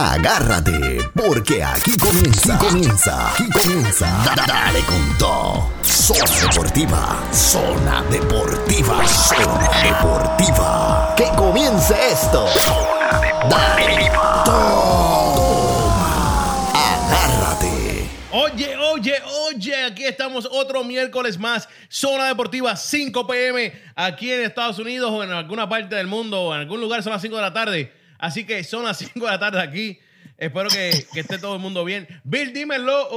Agárrate, porque aquí comienza, aquí comienza, aquí comienza. Da- Dale con todo. Zona Deportiva, Zona Deportiva, Zona Deportiva. Que comience esto. Zona Deportiva. Toma. Agárrate. Oye, oye, oye, aquí estamos otro miércoles más, Zona Deportiva 5 pm, aquí en Estados Unidos o en alguna parte del mundo o en algún lugar son las 5 de la tarde. Así que son las 5 de la tarde aquí. Espero que, que esté todo el mundo bien. Bill, dímelo.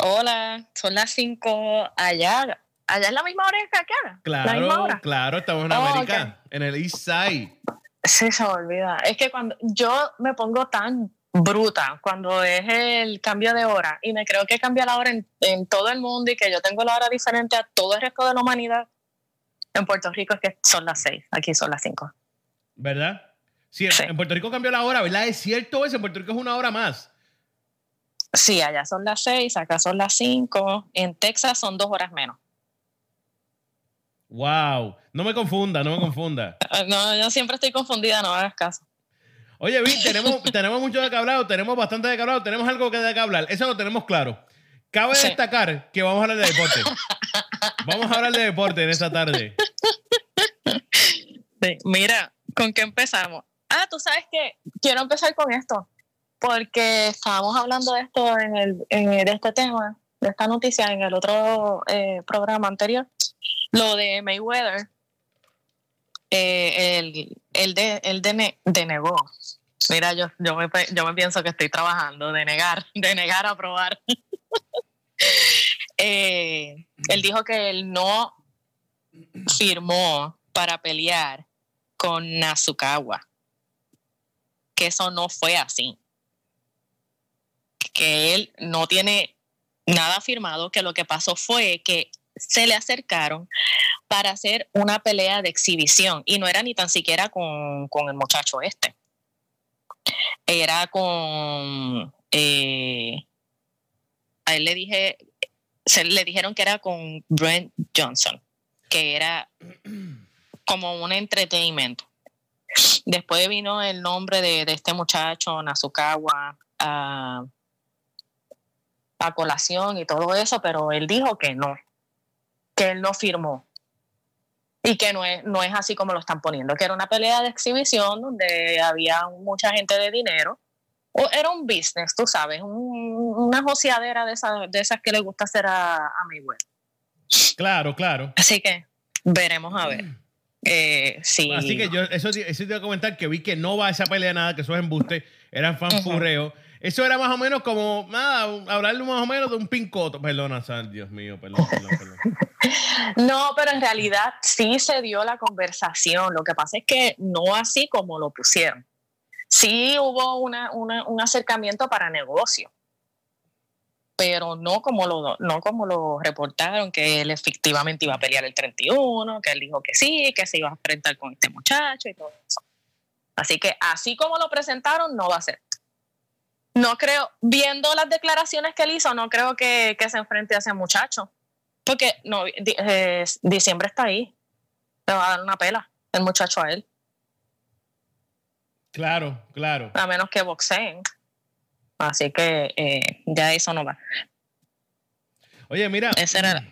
Hola, son las 5 allá. ¿Allá es la misma hora que acá? ¿La misma Claro, claro, estamos en Oh, América, en el East Side. Sí, se me olvida. Es que cuando yo me pongo tan bruta cuando es el cambio de hora y me creo que cambia la hora en, en todo el mundo y que yo tengo la hora diferente a todo el resto de la humanidad. En Puerto Rico es que son las 6, aquí son las 5. ¿Verdad? Sí, en- Sí. en Puerto Rico cambió la hora, ¿verdad? Es cierto eso, en Puerto Rico es una hora más. Sí, allá son las 6, acá son las 5, en Texas son dos horas menos. Wow. No me confunda, no me confunda. Ah, No, yo siempre estoy confundida, no hagas caso. Oye, Vic, tenemos, tenemos mucho de qué hablar, tenemos bastante de qué hablar, tenemos algo que de qué hablar. Eso lo tenemos claro. Cabe Sí. destacar que vamos a hablar de deporte. Vamos a hablar de deporte en esta tarde. Sí, Mira, ¿con qué empezamos? Ah, tú sabes que quiero empezar con esto, porque estábamos hablando de esto en el, en de este tema, de esta noticia en el otro eh, programa anterior, lo de Mayweather, eh, el, el de, el dene- denegó. Mira, yo, yo, me, yo me pienso que estoy trabajando, de negar, de negar a probar. Eh, él dijo que él no firmó para pelear con Nasukawa. Que eso no fue así. Que él no tiene nada firmado, que lo que pasó fue que se le acercaron para hacer una pelea de exhibición y no era ni tan siquiera con, con el muchacho este. Era con... eh, a él le dije, se le dijeron que era con Brent Johnson, que era como un entretenimiento. Después vino el nombre de, de este muchacho, Nasukawa, a, a colación y todo eso, pero él dijo que no, que él no firmó. Y que no es, no es así como lo están poniendo, que era una pelea de exhibición donde había mucha gente de dinero. O era un business, tú sabes, un- una joseadera de esas, de esas que le gusta hacer a, a Mayweather. Claro, claro. Así que veremos a ver. Eh, sí. Así que yo, eso, eso te iba a comentar que vi que no va a esa pelea nada, que eso es embuste, eran fanfurreo. Eso era más o menos como, nada, hablarle más o menos de un pincoto. Perdona, Sal, Dios mío, perdón, perdón, perdón. No, pero en realidad sí se dio la conversación. Lo que pasa es que no así como lo pusieron. Sí hubo una, una- un acercamiento para negocio, pero no como, lo, no como lo reportaron, que él efectivamente iba a pelear el 31, que él dijo que sí, que se iba a enfrentar con este muchacho y todo eso. Así que así como lo presentaron, no va a ser. No creo, viendo las declaraciones que él hizo, no creo que, que se enfrente a ese muchacho. Porque no, eh, diciembre está ahí. Le va a dar una pela el muchacho a él, Claro, claro. a menos que boxeen. Así que eh, ya eso no va. Oye, mira, Ese era.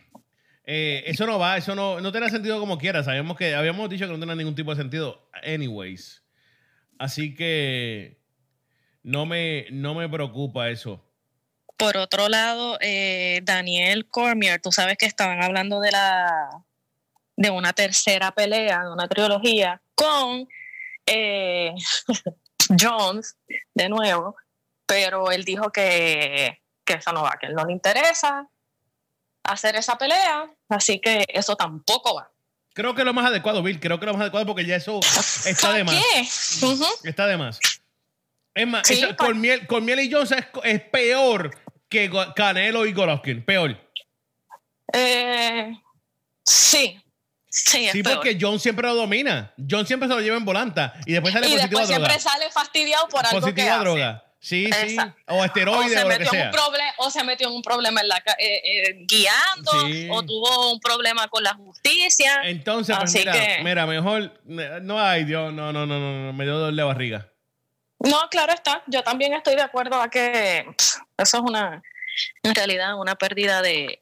eh, eso no va, eso no, no tiene sentido como quiera. Sabemos que habíamos dicho que no tiene ningún tipo de sentido. Anyways. Así que no me, no me preocupa eso. Por otro lado, eh, Daniel Cormier, tú sabes que estaban hablando de la de una tercera pelea, de una trilogía con eh, Jones de nuevo, pero él dijo que, que eso no va, que él no le interesa hacer esa pelea, así que eso tampoco va. Creo que es lo más adecuado, Bill. Creo que lo más adecuado porque ya eso está de ¿Para más. qué? Está de más. Es más, Sí, con, miel, con Miel y Jones es, es peor que Canelo y Golovkin. Peor. Eh, sí, sí, es Sí, peor. porque John siempre lo domina. John siempre se lo lleva en volanta. Y después sale y positivo a después droga. siempre sale fastidiado por algo Positivo que a hace. Sí, sí. O o esteroides se, o, lo que metió en un proble- o se metió en un problema en la eh, eh, guiando Sí. o tuvo un problema con la justicia Entonces, pues mira, que- mira, mejor. No, ay, Dios, no, no, no, no, no, me dio dolor de barriga. No, claro está. Yo también estoy de acuerdo a que pff, eso es una, en realidad, una pérdida de,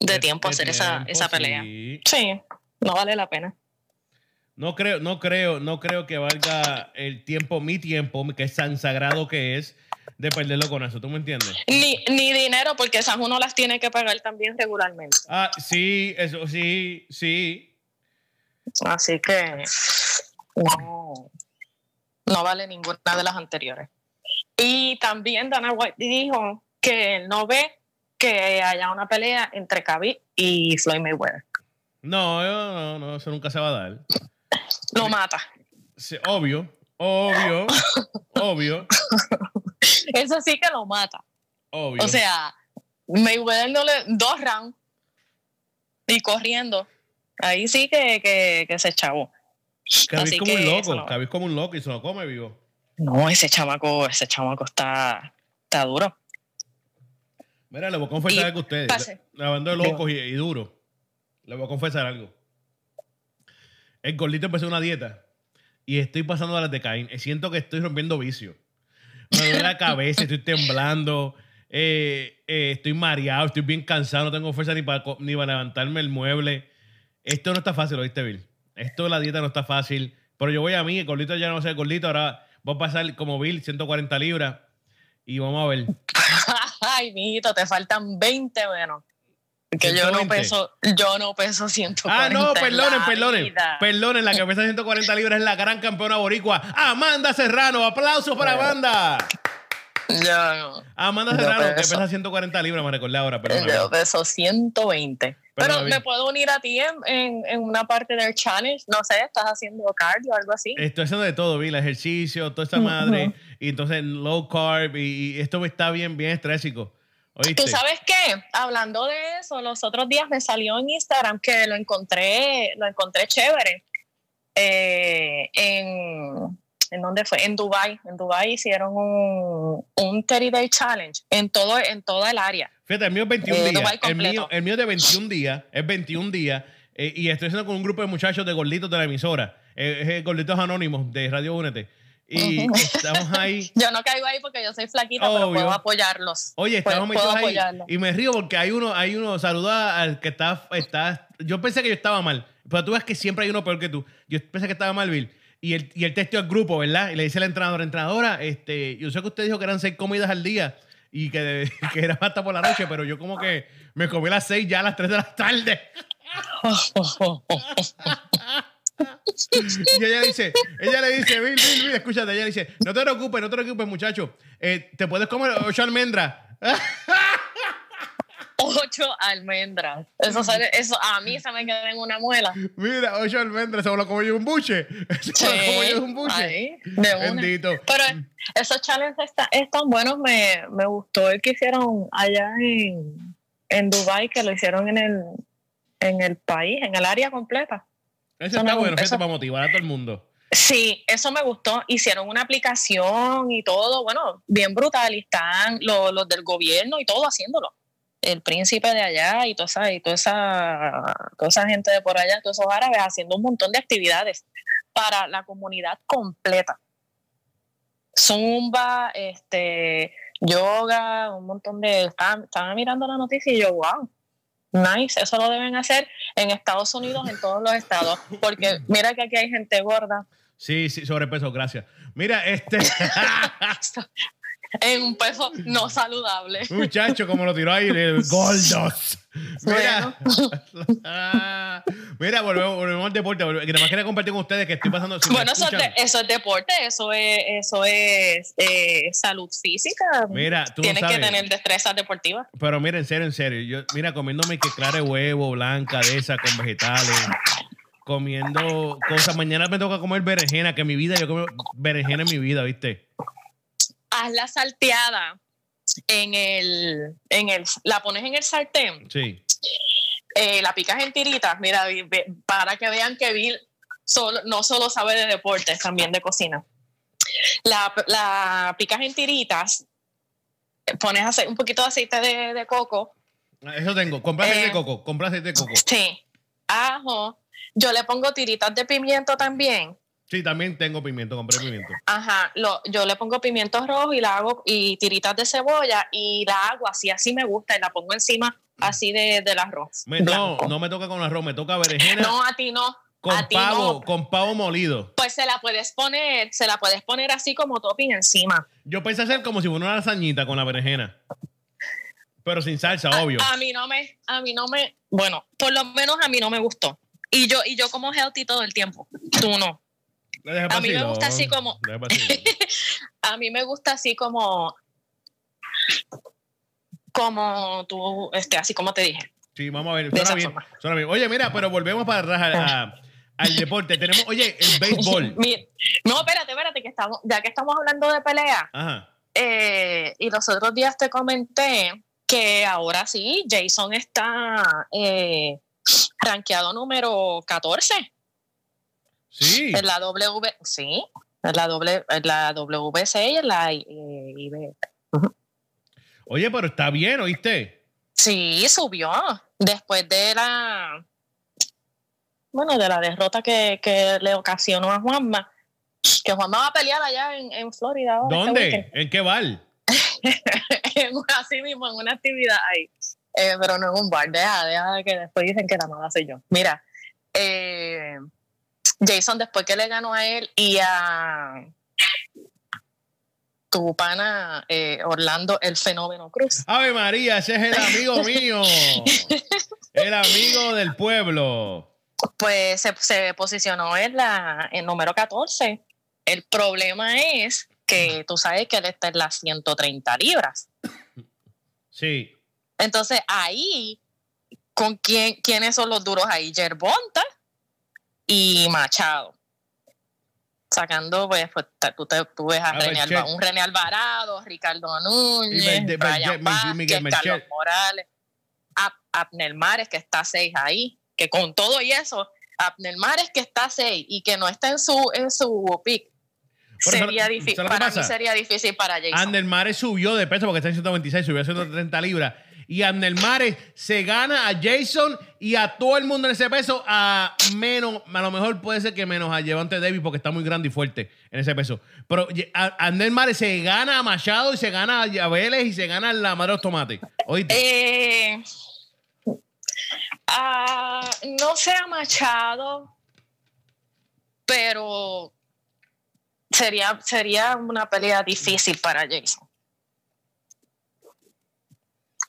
de, tiempo hacer esa, esa pelea. sí. Sí, no vale la pena. No creo, no creo, no creo que valga el tiempo, mi tiempo, que es tan sagrado que es, de perderlo con eso. ¿Tú me entiendes? Ni, ni dinero, porque esas uno las tiene que pagar también regularmente. Ah, sí, eso sí, sí. Así que no, no vale ninguna de las anteriores. Y también Dana White dijo que él no ve que haya una pelea entre Khabib y Floyd Mayweather. No, no, no, eso nunca se va a dar. Lo mata. Sí, obvio, obvio, obvio, Eso sí que lo mata. obvio. O sea, Mayweather no le dos rounds y corriendo. Ahí sí que, que, que se chavó. Así como un loco. Khabib como un loco y se lo come vivo. No, ese chamaco, ese chamaco está, está duro. Mira, le voy a confesar Y algo a ustedes. pase. Hablando de locos y, y duro. Le voy a confesar algo. El gordito empezó una dieta y estoy pasando a las de Caín. Eh, Siento que estoy rompiendo vicio. Me duele la cabeza, estoy temblando, eh, eh, estoy mareado, estoy bien cansado, no tengo fuerza ni para, ni para levantarme el mueble. Esto no está fácil, ¿oíste, Bill? Esto de la dieta no está fácil. Pero yo voy a mí, el gordito ya no va a ser gordito, ahora voy a pasar como Bill, 140 libras. Y vamos a ver. Ay, mijito, te faltan 20 menos. Que yo no 120. peso, yo no peso 140. Ah, no, en perdonen, perdonen. vida. Perdonen, la que pesa 140 libras es la gran campeona boricua, Amanda Serrano. Aplausos para Amanda. Yo no. Amanda Yo Serrano, que peso. pesa 140 libras, me recordé ahora, perdón. Yo peso 120. Pero Perdóname. me puedo unir a ti en, en, en una parte del challenge. No sé, estás haciendo cardio o algo así. Estoy haciendo de todo, vi, el ejercicio, toda esta madre, y entonces low carb, y, y esto me está bien, bien estrésico. ¿Oíste? ¿Tú sabes qué? Hablando de eso, los otros días me salió en Instagram que lo encontré, lo encontré chévere. Eh, en, ¿En dónde fue? En Dubai. En Dubai hicieron un, un 30 Day Challenge en todo, en toda el área. Fíjate, el mío es 21 Eh, días. El mío, el mío es de 21 días, es 21 días, eh, y estoy haciendo con un grupo de muchachos de gorditos de la emisora, eh, Gorditos Anónimos de Radio Únete. Y estamos ahí. Yo no caigo ahí porque yo soy flaquita, pero Obvio. puedo apoyarlos. Oye, estamos puedo metidos ahí apoyarlos. y me río porque hay uno, hay uno, saluda al que está, está, yo pensé que yo estaba mal, pero tú ves que siempre hay uno peor que tú. Yo pensé que estaba mal, Bill. Y el, y el texto al grupo, ¿verdad? Y le dice la entrenadora, entrenadora, este, yo sé que usted dijo que eran seis comidas al día y que, que era hasta por la noche, pero yo como que me comí las seis ya a las tres de la tarde. Y ella dice, ella le dice, Bill, Bill, Bill, escúchate, ella dice, no te preocupes, no te preocupes, muchacho, eh, te puedes comer ocho almendras. Ocho almendras. Eso, sale, eso a mí se me queda en una muela. Mira, ocho almendras, se lo como yo de un buche. Se me lo un buche. ahí, de una. Bendito. Pero esos challenges está- están buenos. Me, me gustó el que hicieron allá en, en Dubai que lo hicieron en el, en el país, en el área completa. Eso está bueno, eso- para motivar a todo el mundo. Sí, eso me gustó. Hicieron una aplicación y todo, bueno, bien brutal. Y están los, los del gobierno y todo haciéndolo. El príncipe de allá y toda esa, y toda esa, toda esa gente de por allá, todos esos árabes haciendo un montón de actividades para la comunidad completa. Zumba, este, yoga, un montón de. Estaba, estaba mirando la noticia y yo, wow, nice, eso lo deben hacer en Estados Unidos, en todos los estados, porque mira que aquí hay gente gorda. Sí, sí, sobrepeso, gracias. Mira, este en un peso no saludable. muchacho, como lo tiró ahí, el gordos. Mira, mira, volvemos, volvemos al deporte. volvemos- Que nada más quería compartir con ustedes que estoy pasando. si bueno, eso es, de- eso es deporte, eso es, eso es eh, salud física. Mira, tú no Tienes que tener destrezas deportivas. Pero mira, en serio, en serio. Yo, mira, comiéndome que clara de huevo, blanca, de esa, con vegetales. Comiendo cosas. Mañana me toca comer berenjena, que en mi vida yo como berenjena en mi vida, ¿viste? Haz la salteada en el, en el, la pones en el sartén, Sí. eh, la picas en tiritas, mira, para que vean que Bill solo, no solo sabe de deportes, también de cocina. La, la picas en tiritas, eh, pones un poquito de aceite de, de coco, Eso tengo. Compra aceite Eh. de coco. Compra aceite de coco. sí, ajo, yo le pongo tiritas de pimiento también Sí, también tengo pimiento, compré pimiento. Ajá, lo, yo le pongo pimientos rojos y la hago y tiritas de cebolla y la hago así, así me gusta y la pongo encima así de, del arroz. Me- no, no me toca con arroz, me toca berenjena No, a ti no. con a pavo, no. con pavo molido. Pues se la puedes poner, se la puedes poner así como topping encima. Yo pensé hacer como si fuera una lasañita con la berenjena. Pero sin salsa, obvio. A mí no me, a mí no me, bueno, por lo menos a mí no me gustó. Y yo, y yo como healthy todo el tiempo. Tú no. A mí me gusta así como-. A mí me gusta así como, como tú, este, así como te dije. Sí, vamos a ver. Suena bien, suena bien. Oye, mira, pero volvemos para atrás a- al deporte. Tenemos, oye, el béisbol. No, espérate, espérate, que estamos, ya que estamos hablando de pelea, Ajá. eh, y los otros días te comenté que ahora sí, Jason está eh, rankeado número 14 Sí. en la W, sí, en la, w, en la WC y en la eh, IB. Oye, pero está bien, ¿oíste? Sí, subió después de la, bueno, de la derrota que, que le ocasionó a Juanma, que Juanma va a pelear allá en, en Florida. ahora este ¿Dónde? ¿En qué bar? así mismo, en una actividad ahí. Eh, pero no en un bar, deja, deja que después dicen que la mala soy yo. Mira, eh, Jason, después que le ganó a él y a tu pana eh, Orlando, el fenómeno Cruz. Ave María, ese es el amigo mío. El amigo del pueblo. Pues se, se posicionó en la en número 14. El problema es que tú sabes que él está en las 130 libras. Sí. Entonces ahí, ¿con quién, quiénes son los duros ahí? Yerbonta y Machado. Sacando, pues, pues tú, te- tú ves a, A René Merced. Alva- un René Alvarado, Ricardo Núñez, Brian Miguel- Carlos. Morales, Ab- Abner Mares, que está seis ahí, que con todo y eso, Abner Mares que está seis y que no está en su, en su pick, sería ¿sabes difícil, para mí sería difícil para Jason. Ander Mares subió de peso porque está en 126, subió a 130 libras. Y Ander Mares se gana a Jason y a todo el mundo en ese peso a menos, a lo mejor puede ser que menos a Llevante Davis porque está muy grande y fuerte en ese peso. Pero a- Ander Mares se gana a Machado y se gana a Vélez y se gana a la madre de los tomates. ¿Oíste? Eh, ah, no sea Machado, pero sería, sería una pelea difícil para Jason.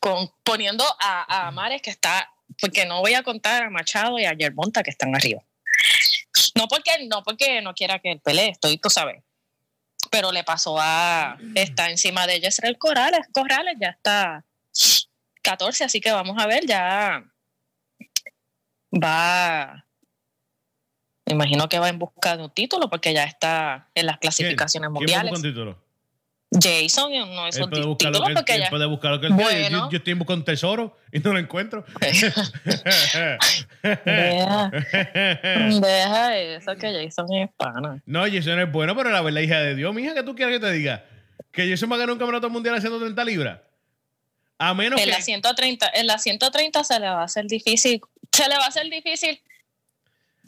Con, poniendo a, a Mares que está, porque no voy a contar a Machado y a Yerbonta que están arriba. No porque no, porque no quiera que él pelee, estoy, tú sabes. Pero le pasó a. Está encima de Yesrel Corrales. Corrales ya está 14, así que vamos a ver, ya va. Me imagino que va en busca de un título porque ya está en las clasificaciones ¿Quién mundiales. busca un título? Jason no es Él un puede buscar título él, porque él ya. puede buscar lo que él quiere. Yo, Bueno. yo estoy buscando un tesoro y no lo encuentro. Deja, deja eso que Jason es pana. No, Jason es bueno, pero la verdad, hija de Dios, mija, que tú quieres que te diga? Que Jason va a ganar un campeonato mundial a 130 libras. A menos En que. la 130, en la 130 se le va a hacer difícil. Se le va a hacer difícil.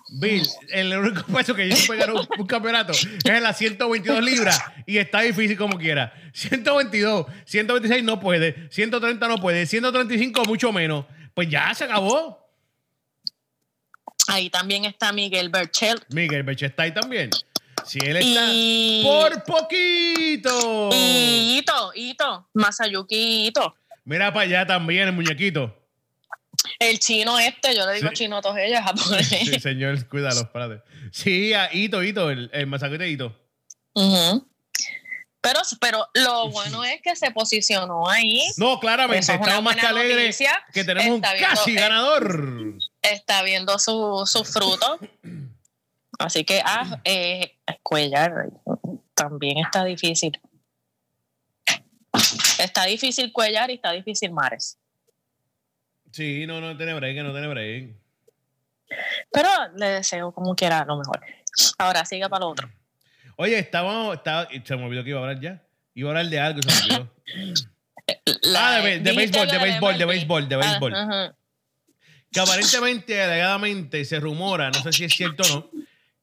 Bill, el único peso que Jason puede ganar un, un campeonato es las 122 libras y está difícil como quiera. 122, 126 no puede, 130 no puede, 135 mucho menos. Pues ya se acabó. Ahí también está Miguel Berchel. Miguel Beche está ahí también. Si él está Y, por poquito. y Ito, Ito, Masayuki Ito. Mira para allá también el muñequito. El chino este, yo le digo Sí. chino a todos ellos, japonés. Sí, señor, cuídalo, espérate. Sí, a Ito, Ito, el, el masacre de Ito. Pero, pero lo bueno es que se posicionó ahí. No, claramente, es estamos más que alegres que tenemos un viendo, casi ganador. Está viendo su, su fruto. Así que, ah, eh, Cuellar también está difícil. Está difícil Cuellar y está difícil Mares. Sí, no, no tiene break, no tiene break. Pero le deseo como quiera lo mejor. Ahora siga para lo otro. Oye, estábamos, estaba, se me olvidó que iba a hablar ya. Iba a hablar de algo, se me olvidó. La- Ah, de de béisbol, de béisbol, de MLB. béisbol, de Ah, béisbol. que aparentemente, alegadamente, se rumora, no sé si es cierto o no,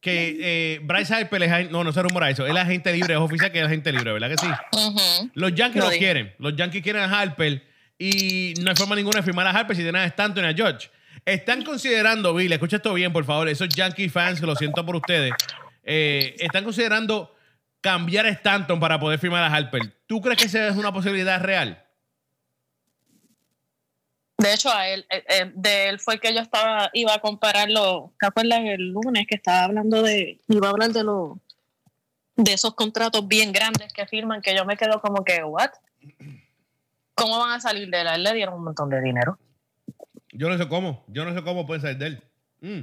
que eh, Bryce Harper es, no, no se rumora eso, él es agente libre, es oficial que es agente libre, ¿verdad que sí? Los Yankees Lo dije. quieren. Los Yankees quieren a Harper y no hay forma ninguna de firmar a Harper si tienen a Stanton y a George. Están considerando, Bill, escucha esto bien, por favor, esos Yankee fans, que lo siento por ustedes, eh, están considerando cambiar a Stanton para poder firmar a Harper. ¿Tú crees que esa es una posibilidad real? De hecho, a él, eh, eh, de él fue que yo estaba, iba a compararlo. ¿Te acuerdas el lunes que estaba hablando de, iba a hablar de los, de esos contratos bien grandes que firman, que yo me quedo como que, what? ¿Cómo van a salir de él? A él le dieron un montón de dinero. Yo no sé cómo. Yo no sé cómo pueden salir de él. Mm.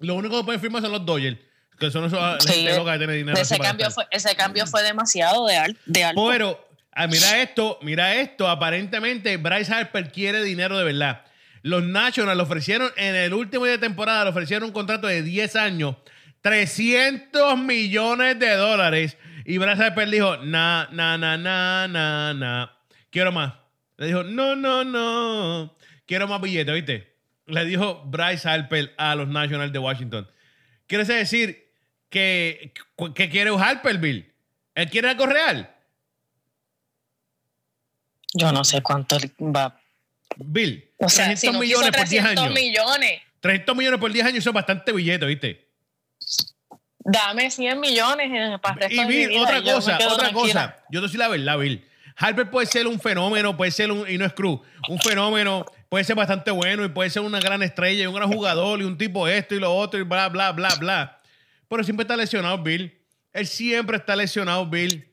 Lo único que pueden firmar son los Dodgers, que son esos Sí, que tiene dinero. cambio, fue, ese cambio fue demasiado de, al- de alto. Pero, ah, mira esto, mira esto. Aparentemente, Bryce Harper quiere dinero de verdad. Los Nationals le ofrecieron en el último día de temporada, le ofrecieron un contrato de 10 años, 300 millones de dólares. Y Bryce Harper dijo, na, na, na, na, na, na. Quiero más. Le dijo, no, no, no. Quiero más billetes, ¿viste? Le dijo Bryce Harper a los Nationals de Washington. ¿Quieres decir que, que quiere un Harper, Bill? ¿Él quiere algo real? Yo no sé cuánto va. Bill, O sea, 300 si no millones quiso por 10 300 años. millones, 300 millones por 10 años son bastante billete, ¿viste? dame 100 millones eh, para el resto Y de mi Bill, vida otra cosa, otra tranquila. cosa. Yo te soy la verdad, Bill. Harper puede ser un fenómeno, puede ser un, y no es cruz, un fenómeno, puede ser bastante bueno y puede ser una gran estrella y un gran jugador y un tipo esto y lo otro y bla, bla, bla, bla. Pero siempre está lesionado, Bill. Él siempre está lesionado, Bill.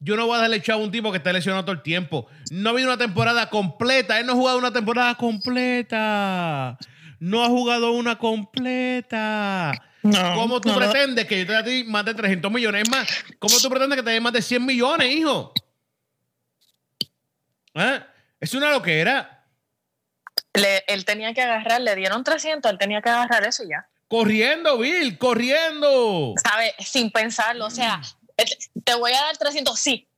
Yo no voy a darle chavo a un tipo que está lesionado todo el tiempo. No ha habido una temporada completa. Él no ha jugado una temporada completa. No ha jugado una completa. No, ¿Cómo tú no pretendes que yo te dé a ti más de 300 millones? Es más, ¿cómo tú pretendes que te dé más de 100 millones, hijo? ¿Ah? Es una loquera. le- él tenía que agarrar, le dieron 300, él tenía que agarrar eso y ya. Corriendo, Bill, corriendo. ¿Sabes? Sin pensarlo. O sea, eh, te voy a dar 300, sí.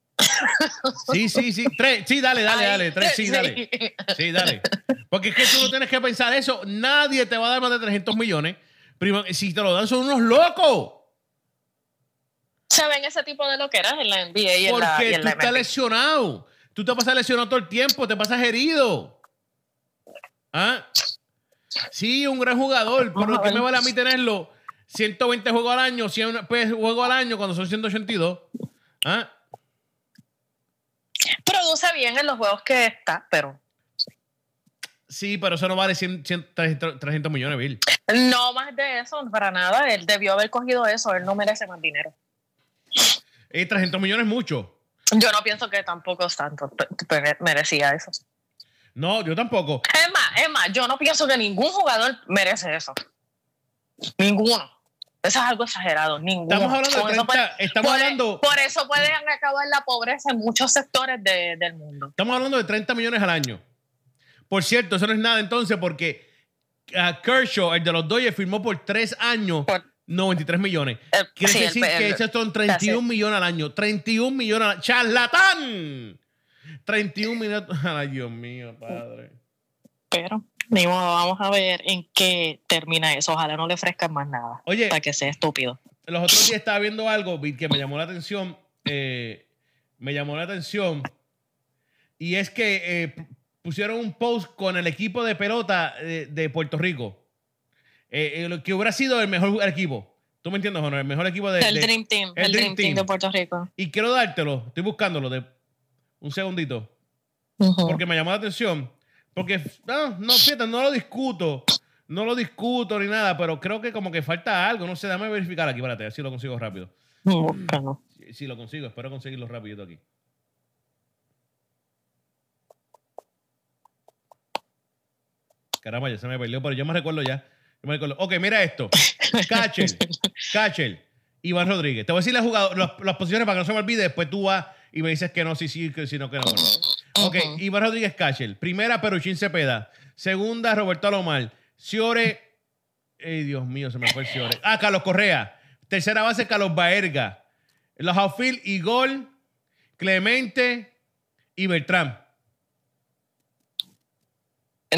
Sí, sí, sí. Tres. Sí, dale, dale, Ay, dale. Tres, sí, dale. Sí, dale. Porque es que tú no tienes que pensar eso. Nadie te va a dar más de 300 millones. Primo, si te lo dan, son unos locos. Se ven ese tipo de loqueras en la NBA y en la, y Porque en tú la estás lesionado. Tú te pasas lesionado todo el tiempo, te pasas herido. ¿Ah? Sí, un gran jugador, pero ¿qué me vale a mí tenerlo? 120 juegos al año, 100 pues, juegos al año cuando son 182. ¿Ah? Produce bien en los juegos que está, pero Sí, pero eso no vale 100, 100, 300, 300 millones, Bill. no más de eso, para nada. Él debió haber cogido eso, él no merece más dinero. Y 300 millones es mucho. Yo no pienso que tampoco tanto, merecía eso. No, yo tampoco. Es más, es más, yo no pienso que ningún jugador merece eso. Ninguno. Eso es algo exagerado. Ninguno. Estamos hablando de Con eso 30, puede- estamos por, hablando, por eso pueden acabar la pobreza en muchos sectores de- del mundo. estamos hablando de 30 millones al año. Por cierto, eso no es nada entonces porque ah, Kershaw, el de los Dodgers, firmó por 3 años Por- 93 Eh, millones. Quiere sí, el- decir que el- esos son 31 millones al año. 31 millones al año. ¡Charlatán! 31 millones. Ay, Dios mío, padre. Pero, ni modo, vamos a ver en qué termina eso. Ojalá no le ofrezcan más nada. Oye. Para que sea estúpido. Los otros días estaba viendo algo que me llamó la atención. eh, me llamó la atención. Y es que eh, pusieron un post con el equipo de pelota de, de Puerto Rico. Eh, eh, que hubiera sido el mejor equipo. ¿Tú me entiendes, Honor? El mejor equipo de. el de- Dream Team. el El, Dream Dream, Team. Team de Puerto Rico. Y quiero dártelo. Estoy buscándolo. De, un segundito. Porque me llamó la atención. Porque, no, no, fíjate, no lo discuto. No lo discuto ni nada, pero creo que como que falta algo. No sé, dame verificar aquí, espérate, así lo consigo rápido. Búscalo. Si, si lo consigo, espero conseguirlo rapidito aquí. Caramba, ya se me perdió, pero yo me recuerdo ya. Ok, mira esto. Catcher, Catcher, Iván Rodríguez. Te voy a decir las, las, las posiciones para que no se me olvide. Después tú vas y me dices que no, sí, sí, que sí, no, que no. Ok. Iván Rodríguez Catcher. Primera, Peruchín Cepeda. Segunda, Roberto Alomar. Ciore. Ay, Dios mío, se me fue el Ciore. Ah, Carlos Correa. Tercera base, Carlos Baerga. Los outfield, Igor, Clemente y Beltrán.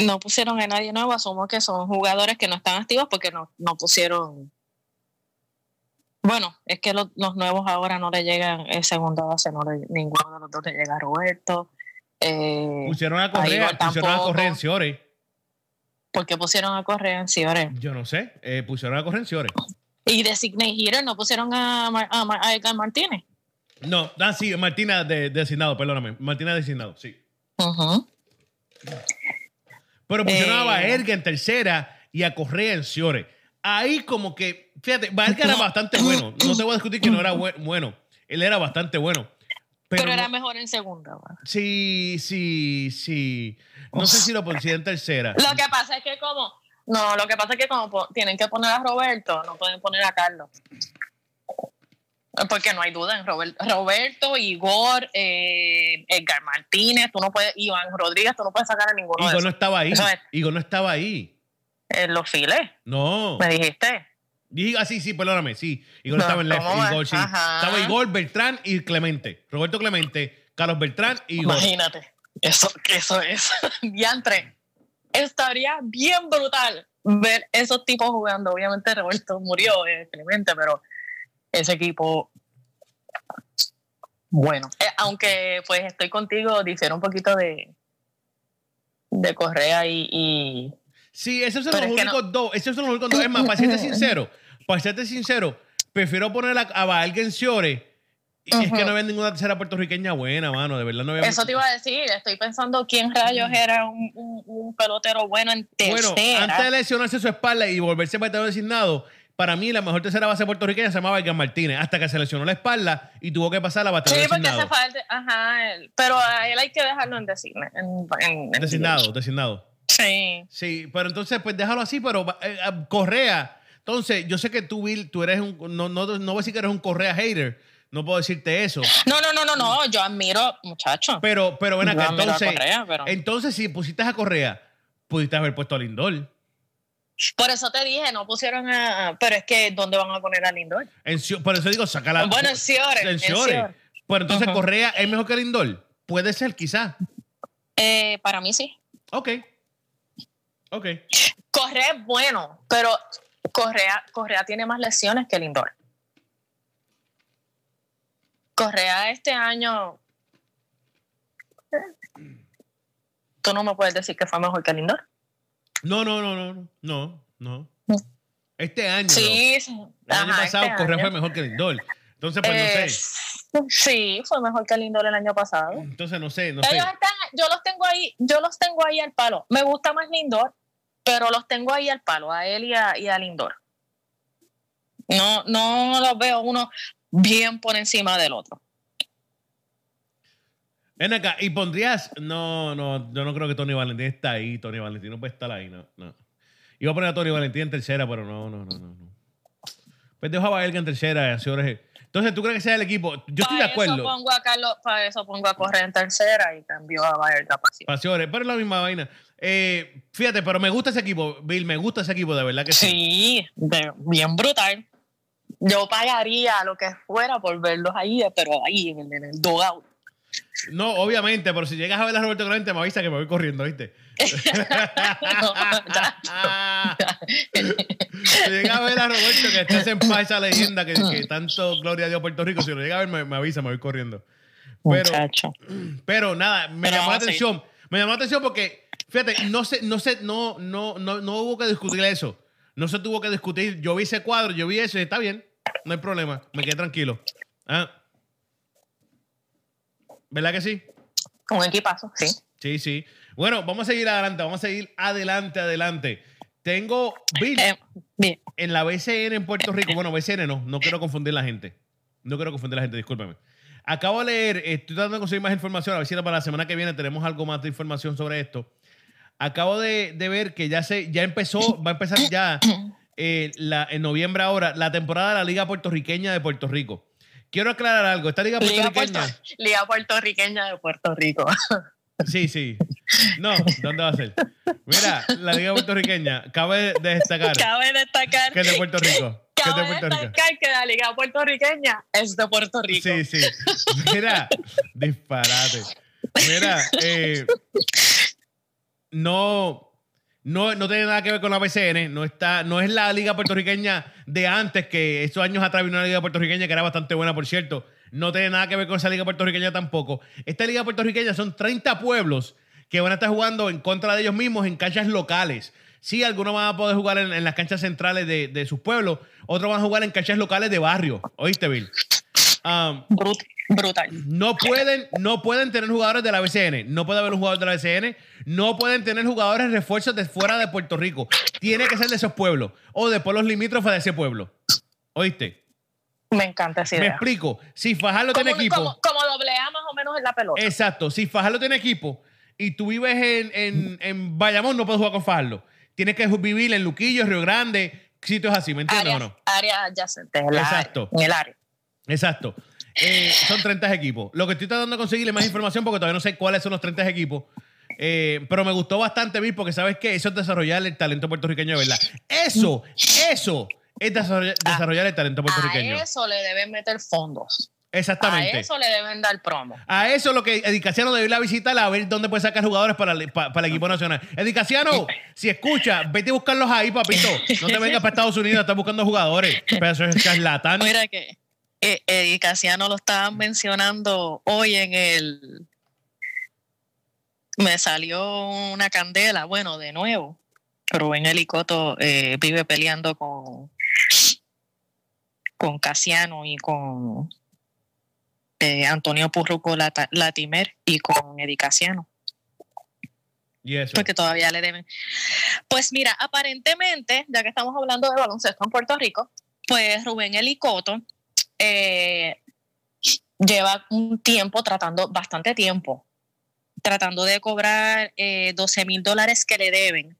No pusieron a nadie nuevo. Asumo que son jugadores que no están activos porque no, no pusieron. Bueno, es que los, los nuevos ahora no le llegan el segunda base, no le- ninguno de los dos le llega a Roberto. Eh, Pusieron a va pusieron a. Correa en Ciore. ¿Por qué pusieron a Correa en Ciore? Yo no sé. eh, pusieron a Correa en Ciore. Y Designate Hitter no pusieron a, Mar- a, Mar- a Edgar Martínez. No, ah, sí, Martina de, designado, perdóname. Martina designado, sí. Ujú. Pero pusieron a Eh. Baerga en tercera y a Correa en Ciore. Ahí como que, fíjate, Baerga era bastante bueno. No te voy a discutir que no era bue- bueno. Él era bastante bueno. Pero, Pero, era mejor en segunda. sí, sí, sí. No sé si lo pusieron en tercera. Lo que pasa es que como... No, lo que pasa es que como tienen que poner a Roberto, no pueden poner a Carlos. Porque no hay duda en Robert- Roberto, Igor, eh, Edgar Martínez, tú no puedes, Iván Rodríguez, tú no puedes sacar a ninguno de Igor no esos. estaba ahí. Es. Igor no estaba ahí. En los files, No. me dijiste. Ah, sí, sí, perdóname, sí. Igor No, estaba en left. Igor, sí. Estaba Igor, Beltrán y Clemente. Roberto Clemente, Carlos Beltrán y Igor. Imagínate. Eso, eso es. Diantre. Estaría bien brutal ver esos tipos jugando. Obviamente Roberto murió, eh, Clemente, pero ese equipo. Bueno, eh, aunque pues estoy contigo, difiere un poquito de, de Correa y, y- Sí, esos son los únicos dos. Esos son los únicos dos. Es más, para serte sincero, para serte sincero, prefiero poner a, a Bael en Ciore. Y es que no había ninguna tercera puertorriqueña buena, mano. De verdad no había. Eso te iba a decir, estoy pensando quién rayos era un, un- un pelotero bueno en Bueno, tercera. antes de lesionarse su espalda y volverse bateador designado, para mí la mejor tercera base puertorriqueña se llamaba Edgar Martínez, hasta que se lesionó la espalda y tuvo que pasar a Sí, bateador porque designado. hace falta, ajá, él- pero a él hay que dejarlo en designe, en, en- Designado, designado. Sí. Sí, pero entonces, pues déjalo así, pero eh, eh, Correa. Entonces, yo sé que tú, Bill, tú eres un. No, no, no voy a decir que eres un Correa hater. No puedo decirte eso. No, no, no, no, no, yo admiro, muchacho. Pero, pero ven acá, Yo admiro a entonces. Correa, pero- Entonces, si pusiste a Correa, pudiste haber puesto a Lindor. Por eso te dije, no pusieron a. Pero es que, ¿dónde van a poner a Lindor? En por eso digo, saca bueno, en Ciore. en Ciore. Pero entonces. Correa es mejor que Lindor. Puede ser, quizás. Eh, para mí sí. Ok. Ok. Correa es bueno, pero Correa, Correa tiene más lesiones que Lindor. Correa este año. Tú no me puedes decir que fue mejor que Lindor. No, no, no, no, no. No. Este año. Sí. El año Ajá, pasado este Correa año. fue mejor que Lindor. Entonces, pues Eh, no sé. Sí, fue mejor que Lindor el año pasado. Entonces, no sé, no sé. Ellos están, yo los tengo ahí, yo los tengo ahí al palo. Me gusta más Lindor, pero los tengo ahí al palo, a él y a, y a Lindor. No, no los veo uno bien por encima del otro. Ven acá, y pondrías. No, no, yo no creo que Tony Valentín está ahí. Tony Valentín no puede estar ahí, no. no. Iba a poner a Tony Valentín en tercera, pero no, no, no, no. no. Pues dejo a Baelga en tercera. Ciores- Entonces, ¿tú crees que sea el equipo? Yo estoy de Para Eso acuerdo. pongo a Carlos, para eso pongo a Correa en tercera y cambio a Baerga para Ciores, pero es la misma vaina. Eh, fíjate, pero me gusta ese equipo, Bill. Me gusta ese equipo, de verdad que sí. Sí, de- bien brutal. Yo pagaría lo que fuera por verlos ahí, pero ahí en el, en el dugout. No, obviamente, pero si llegas a ver a Roberto Clemente, me avisa que me voy corriendo, ¿viste? si llegas a ver a Roberto, que estés en paz esa leyenda que, que tanto gloria a Dios Puerto Rico, si lo llega a ver, me, me avisa, me voy corriendo. Pero, Muchacho. pero nada, me Pero llamó la a atención. Me llamó la atención porque, fíjate, no sé, no sé, no, no, no, no hubo que discutir eso. No se tuvo que discutir. Yo vi ese cuadro, yo vi eso y está bien. No hay problema. Me quedé tranquilo. Ah. ¿Verdad que sí? Un equipazo, sí. Sí, sí. Bueno, vamos a seguir adelante, vamos a seguir adelante, adelante. Tengo Bill Eh, en la BCN en Puerto Rico. Bueno, BCN no, no quiero confundir la gente. No quiero confundir la gente, discúlpeme. Acabo de leer, estoy tratando de conseguir más información, a ver si para la semana que viene tenemos algo más de información sobre esto. Acabo de, de ver que ya se, ya empezó, va a empezar ya eh, la, en noviembre ahora la temporada de la Liga Puertorriqueña de Puerto Rico. Quiero aclarar algo, esta Liga Liga, Puertorriqueña. Puerto- Liga puertorriqueña de Puerto Rico. Sí, sí. No, ¿dónde va a ser? Mira, la Liga Puertorriqueña, cabe de destacar Cabe destacar, que es de Puerto Rico. Es de cabe Puerto Rico. destacar que la Liga puertorriqueña es de Puerto Rico. Sí, sí. Mira, disparate. Mira, eh, no. No, no tiene nada que ver con la BCN, no, está, no es la liga puertorriqueña de antes, que estos años atrás vino una liga puertorriqueña que era bastante buena, por cierto. No tiene nada que ver con esa liga puertorriqueña tampoco. Esta liga puertorriqueña son 30 pueblos que van a estar jugando en contra de ellos mismos en canchas locales. Sí, algunos van a poder jugar en, en las canchas centrales de, de, sus pueblos, otros van a jugar en canchas locales de barrio. ¿Oíste, Bill? Um, brutal. No pueden, no pueden tener jugadores de la BCN. No puede haber un jugador de la BCN. No pueden tener jugadores refuerzos de fuera de Puerto Rico. Tiene que ser de esos pueblos o de pueblos limítrofes de ese pueblo. ¿Oíste? Me encanta esa idea. Me explico. Si Fajardo tiene equipo. Como, como doble A más o menos en la pelota. Exacto. Si Fajardo tiene equipo y tú vives en, en, en Bayamón, no puedes jugar con Fajardo. Tienes que vivir en Luquillo, Río Grande, sitios así, ¿me entiendes o no? Áreas adyacentes, Exacto. en el área. Exacto. Eh, son 30 equipos. Lo que estoy tratando de conseguirle más información porque todavía no sé cuáles son los 30 equipos. Eh, pero me gustó bastante, Bill, porque sabes que eso es desarrollar el talento puertorriqueño, ¿verdad? Eso, eso es desarrollar, el talento puertorriqueño. A eso le deben meter fondos. Exactamente. A eso le deben dar promo. A eso es lo que Edicaciano debe ir a visitar a ver dónde puede sacar jugadores para, para, el equipo nacional. Edicaciano, si escucha, vete a buscarlos ahí, papito. No te vengas para Estados Unidos a estar buscando jugadores. Pero eso es charlatán. Mira que eh, Eddie Casiano lo estaban mencionando hoy en el... Me salió una candela, bueno, de nuevo. Rubén Elicoto eh, vive peleando con, con Casiano y con eh, Antonio Purruco Latimer y con Eddie Casiano. ¿Y eso? Porque todavía le deben. Pues mira, aparentemente, ya que estamos hablando de baloncesto en Puerto Rico, pues Rubén Elicoto eh, lleva un tiempo tratando, bastante tiempo, tratando de cobrar eh, 12 mil dólares que le deben.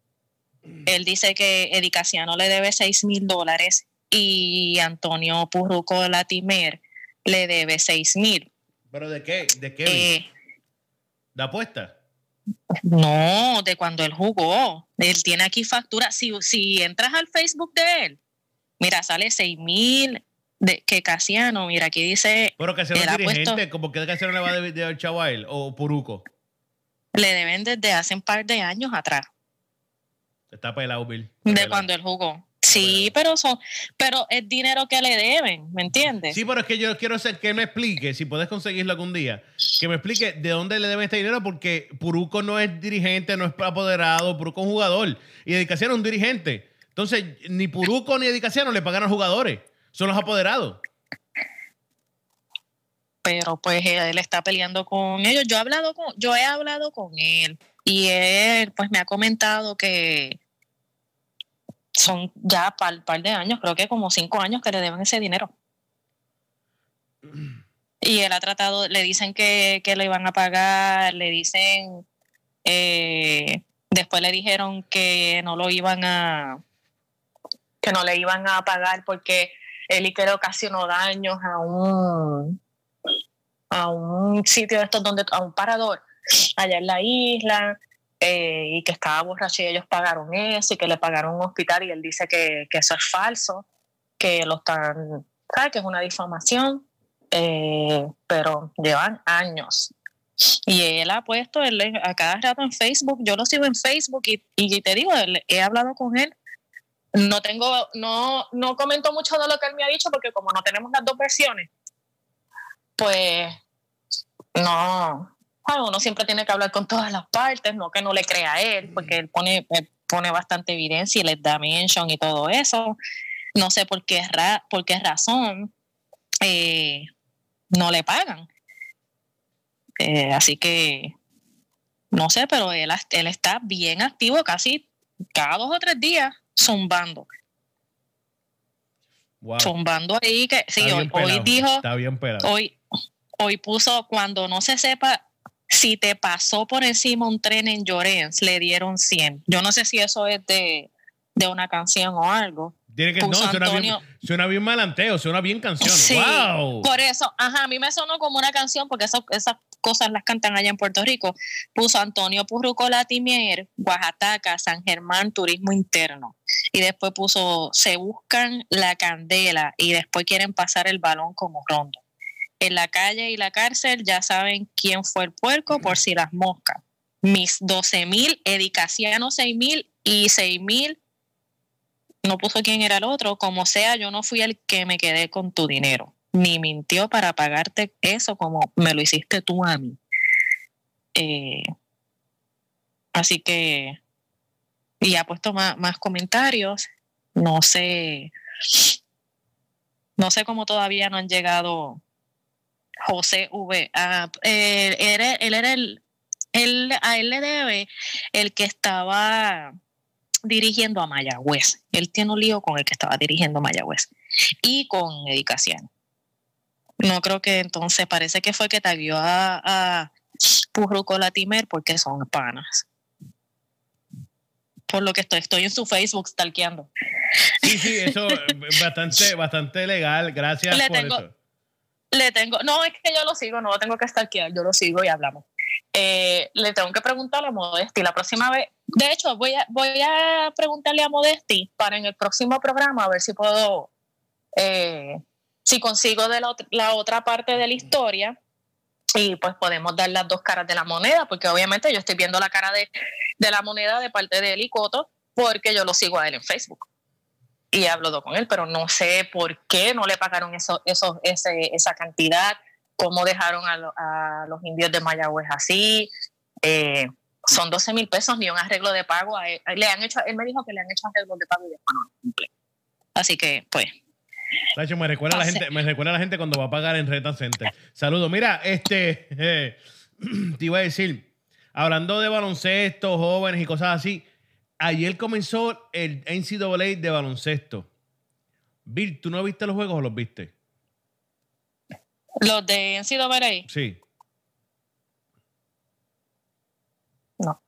Él dice que Edicaciano le debe 6 mil dólares y Antonio Purruco Latimer le debe 6 mil. ¿Pero de qué? ¿De qué? Eh, ¿De apuesta? No, de cuando él jugó. Él tiene aquí factura. Si, si entras al Facebook de él, mira, sale 6 mil, de que Casiano, mira, aquí dice. Pero Casiano es dirigente, como que Casiano le va a deber al chavo a él, o Puruco. Le deben desde hace un par de años atrás. Está pelado, Bill. de cuando él jugó. Sí, pero son, pero es dinero que le deben, ¿me entiendes? Sí, pero es que yo quiero ser que me explique, si puedes conseguirlo algún día, que me explique de dónde le deben este dinero, porque Puruco no es dirigente, no es apoderado, Puruco es un jugador, y Edicaciano es un dirigente. Entonces, ni Puruco ni Edicaciano le pagan a jugadores son los apoderados. Pero pues él está peleando con ellos. Yo he hablado con, yo he hablado con él y él pues me ha comentado que son ya par, par de años, creo que como cinco años que le deben ese dinero. Y él ha tratado, le dicen que, que lo iban a pagar, le dicen, eh, después le dijeron que no lo iban a, que no le iban a pagar porque él que le ocasionó daños a un, a un sitio de estos donde, a un parador allá en la isla, eh, y que estaba borracho y ellos pagaron eso y que le pagaron un hospital y él dice que, eso es falso, que lo están, que es una difamación, eh, pero llevan años. Y él ha puesto a cada rato en Facebook, yo lo sigo en Facebook y te digo, he hablado con él no tengo, no, no comento mucho de lo que él me ha dicho porque como no tenemos las dos versiones, pues no, uno siempre tiene que hablar con todas las partes, no que no le crea a él, porque él pone, pone bastante evidencia y les da mention y todo eso. No sé por qué, por qué razón eh, no le pagan. Eh, así que no sé, pero él, él está bien activo casi cada dos o tres días zumbando. Zumbando ahí que sí, hoy, dijo, está bien hoy, hoy puso cuando no se sepa si te pasó por encima un tren en Llorens, le dieron 100. Yo no sé si eso es de, de una canción o algo. Tiene que, no, suena, bien, suena bien malanteo, suena bien canción. Sí, Por eso, ajá, a mí me sonó como una canción porque eso, esas cosas las cantan allá en Puerto Rico. Puso Antonio Purruco Latimier, Oaxaca, San Germán, Turismo Interno. Y después puso Se buscan la candela y después quieren pasar el balón como rondo. En la calle y la cárcel ya saben quién fue el puerco por si las moscas. mis 12 mil, Edicaciano 6 mil y 6 mil, no puso quién era el otro, como sea, yo no fui el que me quedé con tu dinero, ni mintió para pagarte eso como me lo hiciste tú a mí. Eh, así que, y ha puesto más, comentarios, no sé, no sé cómo todavía no han llegado José V. Ah, él, él era el, él, a él le debe el que estaba dirigiendo a Mayagüez. Él tiene un lío con el que estaba dirigiendo Mayagüez y con Edicación. No creo que entonces parece que fue que taguió a, a Purruco Latimer porque son panas. Por lo que estoy, estoy en su Facebook stalkeando. Sí, sí, eso es bastante, bastante legal. Gracias Le por tengo- eso. Le tengo, no, es que yo lo sigo, no lo tengo que stalkear, yo lo sigo y hablamos. Eh, le tengo que preguntar a Modesti la próxima vez. De hecho, voy a, voy a preguntarle a Modesti para en el próximo programa a ver si puedo, eh, si consigo de la, la otra parte de la historia y pues podemos dar las dos caras de la moneda, porque obviamente yo estoy viendo la cara de, de la moneda de parte de él porque yo lo sigo a él en Facebook y he con él, pero no sé por qué no le pagaron eso, eso, ese, esa cantidad, cómo dejaron a los indios de Mayagüez así. Eh, son 12 mil pesos ni un arreglo de pago. A él, le han hecho, él me dijo que le han hecho arreglo de pago y después no cumple. Así que, pues, Tacho, me recuerda a la Pase. gente, me recuerda a la gente cuando va a pagar en Reta Center. Saludos. Mira, este eh, te iba a decir, hablando de baloncesto, jóvenes y cosas así, ayer comenzó el NCAA de baloncesto. Bill, ¿tú no viste los juegos o los viste? los de NCAA, Sí. no.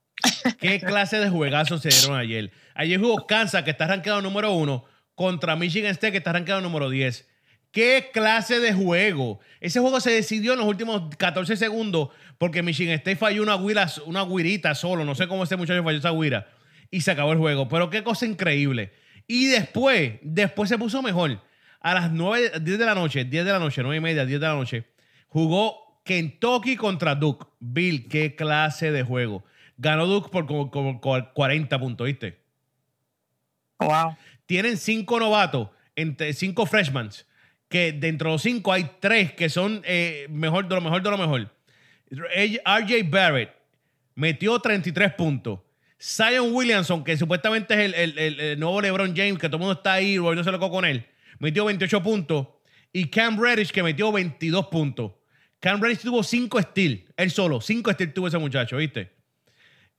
¿Qué clase de juegazos se dieron ayer? Ayer jugó Kansas, que está arrancado número uno, contra Michigan State, que está arrancado número 10. ¿Qué clase de juego? Ese juego se decidió en los últimos 14 segundos porque Michigan State falló una, guira, una guirita solo. No sé cómo ese muchacho falló esa guira. Y se acabó el juego. Pero qué cosa increíble. Y después, después se puso mejor. A las 9, 10 de la noche, 10 de la noche, 9 y media, 10 de la noche, jugó Kentucky contra Duke. Bill, qué clase de juego. Ganó Duke por como, como 40 puntos, ¿viste? Wow. Tienen cinco novatos, entre cinco freshmen, que dentro de los cinco hay tres que son eh, mejor de lo mejor de lo mejor. RJ Barrett metió 33 puntos. Zion Williamson, que supuestamente es el, el- el- el nuevo LeBron James, que todo el mundo está ahí, no se loco con él, metió 28 puntos. Y Cam Reddish, que metió 22 puntos. Cam Reddish tuvo 5 steals, él solo, 5 steals tuvo ese muchacho, ¿viste?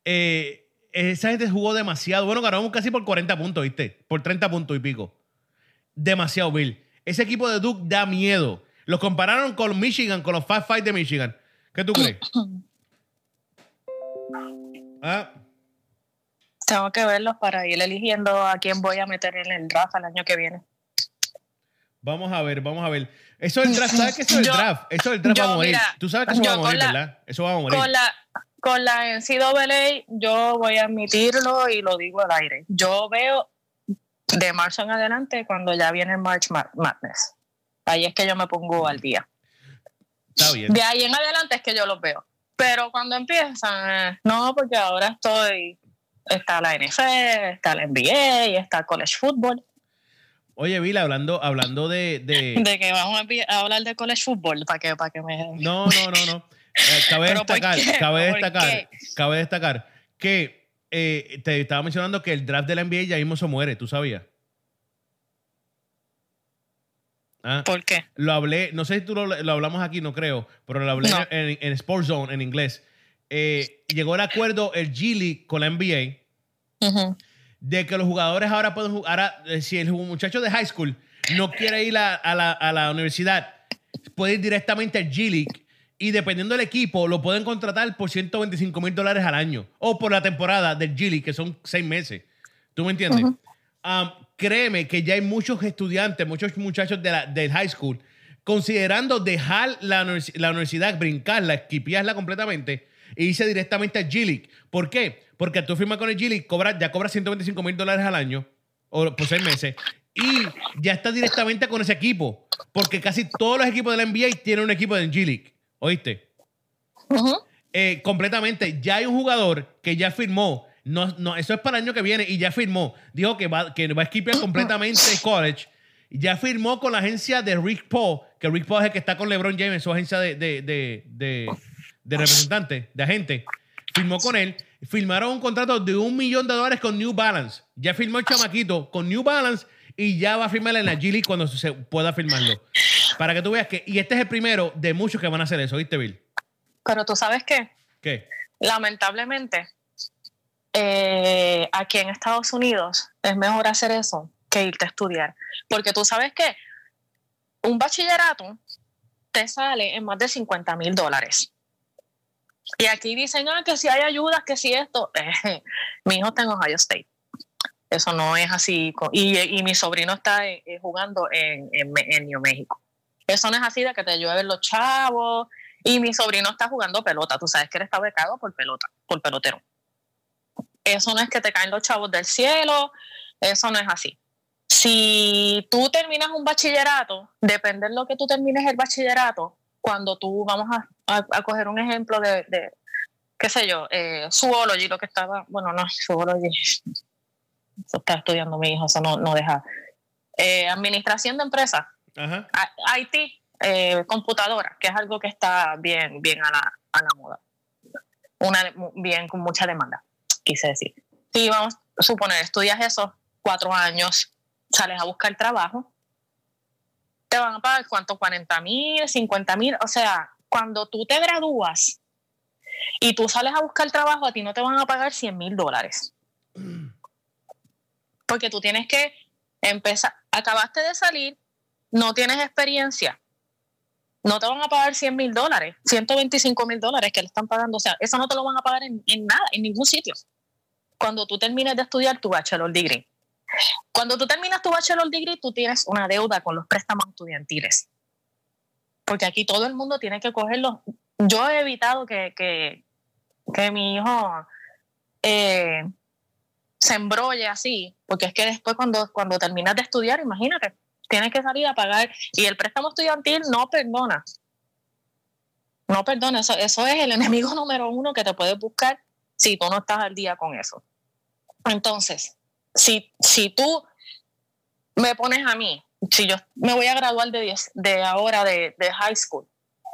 Eh, esa gente jugó demasiado. Bueno, ganamos casi por 40 puntos, ¿viste? Por 30 puntos y pico. Demasiado, Bill. Ese equipo de Duke da miedo. Los compararon con Michigan, con los Fast Five de Michigan. ¿Qué tú crees? Ah, Tengo que verlos para ir eligiendo a quién voy a meter en el draft el año que viene. vamos a ver, vamos a ver. Eso es el draft. ¿Sabes qué eso es el Yo- draft? Eso es el draft yo, va a morir. mira, Tú sabes que eso va a morir, la- ¿verdad? Eso va a morir. Con la, con la NCAA, yo voy a admitirlo y lo digo al aire. Yo veo de marzo en adelante cuando ya viene March Ma- Madness. Ahí es que yo me pongo al día. Está bien. De ahí en adelante es que yo los veo. Pero cuando empiezan, eh, no, porque ahora estoy. Está la NFL, está la NBA, está el college football. Oye, Bill, hablando, hablando de, de- De que vamos a hablar de college football para que, para que me. No, no, no, no. Cabe ¿Pero por destacar, cabe ¿Por destacar, cabe destacar que eh, te estaba mencionando que el draft de la NBA ya mismo se muere, ¿tú sabías? Ah, ¿Por qué? lo hablé, no sé si tú lo, lo hablamos aquí, no creo, pero lo hablé No. en, en Sports Zone en inglés. Eh, llegó el acuerdo el G League con la NBA de que los jugadores ahora pueden jugar. Ahora, eh, si el muchacho de high school no quiere ir a, a la, a la universidad, puede ir directamente al G League y dependiendo del equipo, lo pueden contratar por 125 mil dólares al año o por la temporada del G League, que son seis meses. ¿Tú me entiendes? Ujú. Um, créeme que ya hay muchos estudiantes, muchos muchachos de la- del high school, considerando dejar la, la universidad, brincarla, esquipiarla completamente e irse directamente al G League. ¿Por qué? Porque tú firmas con el G League, cobras- ya cobras 125 mil dólares al año o por seis meses y ya está directamente con ese equipo. Porque casi todos los equipos de la NBA tienen un equipo del G ¿Oíste? Eh, completamente. Ya hay un jugador que ya firmó. No, no, eso es para el año que viene y ya firmó. Dijo que va, que va a esquipear completamente college. Ya firmó con la agencia de Rick Paul, que Rick Paul es el que está con LeBron James, su agencia de, de, de, de, de representante, de agente. Firmó con él. Firmaron un contrato de un millón de dólares con New Balance. Ya firmó el chamaquito con New Balance y ya va a firmar en la G League cuando se pueda firmarlo. Para que tú veas que. Y este es el primero de muchos que van a hacer eso, ¿viste, Bill? Pero tú sabes qué? ¿Qué? Lamentablemente, eh, aquí en Estados Unidos es mejor hacer eso que irte a estudiar. Porque tú sabes que un bachillerato te sale en más de 50 mil dólares. Y aquí dicen, ah, que si hay ayudas, que si esto. mi hijo está en Ohio State. Eso no es así. Y, y mi sobrino está eh, jugando en, en, en, New México. Eso no es así de que te llueven los chavos. Y mi sobrino está jugando pelota. Tú sabes que él está becado por pelota, por pelotero. Eso no es que te caen los chavos del cielo. Eso no es así. Si tú terminas un bachillerato, depende de lo que tú termines el bachillerato, cuando tú vamos a, a, coger un ejemplo de, de, qué sé yo, eh, zoology, lo que estaba, bueno, no, zoology, eso está estudiando mi hijo, eso no, no deja. Eh, administración de empresas, IT, eh, computadora, que es algo que está bien, bien a la, a la moda. Una, bien con mucha demanda, quise decir. Si vamos a suponer, estudias esos cuatro años, sales a buscar trabajo, te van a pagar cuánto, 40 mil, 50 mil, o sea, cuando tú te gradúas y tú sales a buscar trabajo, a ti no te van a pagar 100 mil dólares. Porque tú tienes que empezar, acabaste de salir, no tienes experiencia, no te van a pagar 100 mil dólares, 125 mil dólares que le están pagando, o sea, eso no te lo van a pagar en, nada, en ningún sitio. Cuando tú termines de estudiar tu bachelor degree. Cuando tú terminas tu bachelor degree, tú tienes una deuda con los préstamos estudiantiles. Porque aquí todo el mundo tiene que cogerlos. Yo he evitado que, que, que mi hijo eh, se embrolle así, porque es que después cuando, cuando terminas de estudiar, imagínate, tienes que salir a pagar y el préstamo estudiantil no perdona. No perdona, eso, eso es el enemigo número uno que te puedes buscar si tú no estás al día con eso. Entonces, si, si tú me pones a mí, si yo me voy a graduar de, de ahora de, de, high school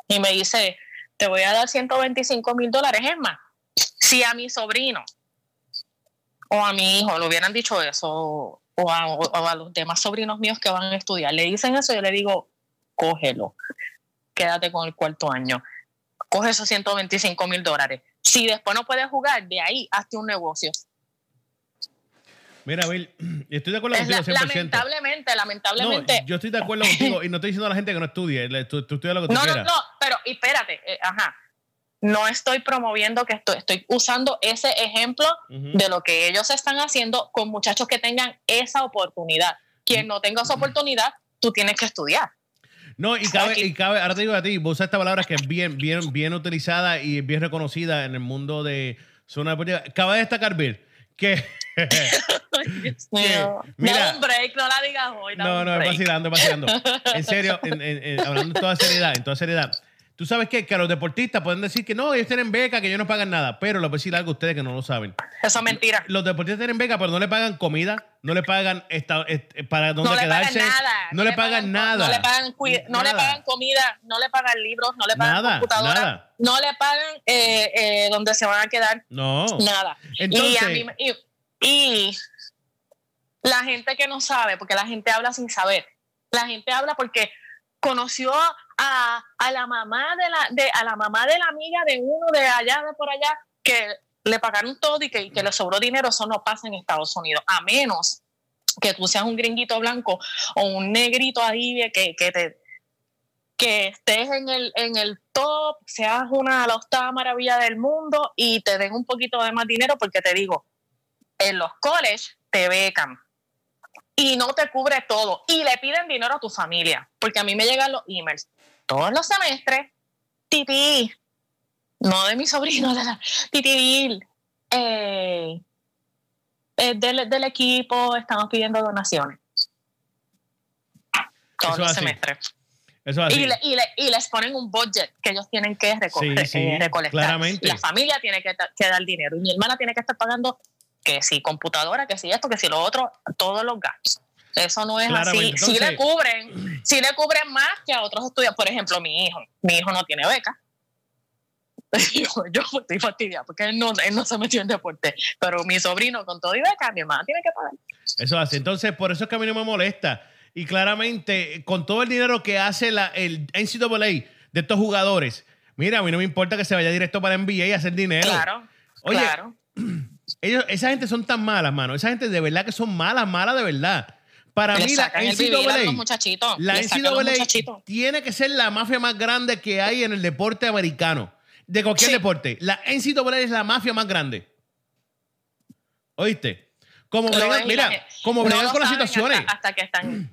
y me dice, te voy a dar 125 mil dólares, es más, si a mi sobrino o a mi hijo le hubieran dicho eso, o a, o a los demás sobrinos míos que van a estudiar, le dicen eso, yo le digo, cógelo, quédate con el cuarto año, coge esos 125 mil dólares. Si después no puedes jugar, de ahí hazte un negocio. Mira, Bill, estoy de acuerdo contigo 100%. Lamentablemente, lamentablemente. No, yo estoy de acuerdo contigo y no estoy diciendo a la gente que no estudie. Tú, tú estudias lo que tú no, quieras. No, no, pero espérate, eh, ajá. No estoy promoviendo que estoy, estoy usando ese ejemplo uh -huh. de lo que ellos están haciendo con muchachos que tengan esa oportunidad. Quien no tenga esa oportunidad, tú tienes que estudiar. No, y cabe, y cabe, ahora te digo a ti, vos usas esta palabra que es bien, bien, bien utilizada y bien reconocida en el mundo de zona deportiva. Cabe destacar, Bill, que mío. Mira, un break, no la digas hoy. No, no, es vacilando, es vacilando. En serio, en, en, en, hablando en toda seriedad, en toda seriedad. Tú sabes que, que los deportistas pueden decir que no, ellos tienen beca, que ellos no pagan nada. Pero les voy a decir algo a ustedes que no lo saben. Eso es mentira. Los deportistas tienen beca, pero no le pagan comida, no le pagan esta, esta, para dónde no quedarse. Le pagan nada, no, le pagan, pagan nada. No le pagan, no le pagan comida, no le pagan libros, no le pagan nada, computadora. Nada. No le pagan eh, eh, dónde se van a quedar. No. Nada. Entonces, y, a mí, y, y la gente que no sabe, porque la gente habla sin saber. La gente habla porque conoció a, a, la mamá de la de, a la mamá de la amiga de uno de allá de por allá que le pagaron todo y que, le sobró dinero, eso no pasa en Estados Unidos, a menos que tú seas un gringuito blanco o un negrito ahí que, que estés en el, en el top, seas una de la octava maravilla del mundo y te den un poquito de más dinero, porque te digo, en los colleges te becan y no te cubre todo y le piden dinero a tu familia, porque a mí me llegan los emails todos los semestres, titi, no de mi sobrino, de la titi, eh, eh, del, del, equipo estamos pidiendo donaciones todos Eso los así. semestres. Eso es así. Y, le- y le- y les ponen un budget que ellos tienen que reco- Sí, re- sí, eh, recolectar. claramente. La familia tiene que dar dinero y mi hermana tiene que estar pagando que si computadora, que si esto, que si lo otro, todos los gastos. Eso no es así. Claramente. Si le Entonces- cubren, si le cubren más que a otros estudiantes. Por ejemplo, mi hijo. Mi hijo no tiene beca. Yo, yo estoy fastidiada porque él no, él no se metió en deporte. Pero mi sobrino con todo y beca, mi hermana tiene que pagar. Eso hace. Entonces, por eso es que a mí no me molesta. Y claramente, con todo el dinero que hace la, el NCAA de estos jugadores, mira, a mí no me importa que se vaya directo para NBA y hacer dinero. Claro. Oye, claro. Ellos, esa gente son tan malas, mano. Esa gente de verdad que son malas, malas de verdad. Para Le mí, la NCAA, la NCAA tiene que ser la mafia más grande que hay en el deporte americano. De cualquier Sí. deporte. La NCAA es la mafia más grande. ¿Oíste? Como bregan, mira, la- como bregan con las situaciones. Hasta, hasta que están.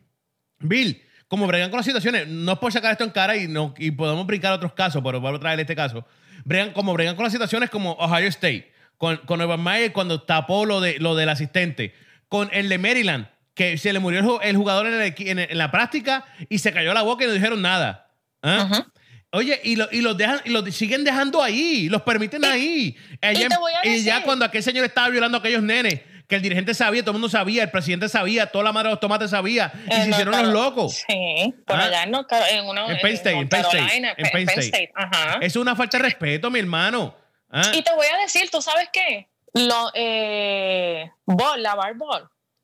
Bill, como bregan con las situaciones, no es por sacar esto en cara y, no, y podemos brincar a otros casos, pero vamos a traer este caso. Bregan, como bregan con las situaciones como Ohio State, con, con Urban Meyer cuando tapó lo, de, lo del asistente, con el de Maryland, que se le murió el, ju- el jugador en, el en, en la práctica y se cayó la boca y no dijeron nada. ¿Ah? Oye, y, lo- y los dejan, y los siguen dejando ahí, los permiten ahí. Allá en- y ya cuando aquel señor estaba violando a aquellos nenes, que el dirigente sabía, todo el mundo sabía, el presidente sabía, toda la madre de los tomates sabía, y En se hicieron North los locos. Sí, por Ah. allá en, Caro- en, una, En Penn State, en Penn State, en Penn State. State. Ajá. Es una falta de respeto, mi hermano. ¿Ah? Y te voy a decir, ¿tú sabes qué? Lo, eh, Ball, la Ball,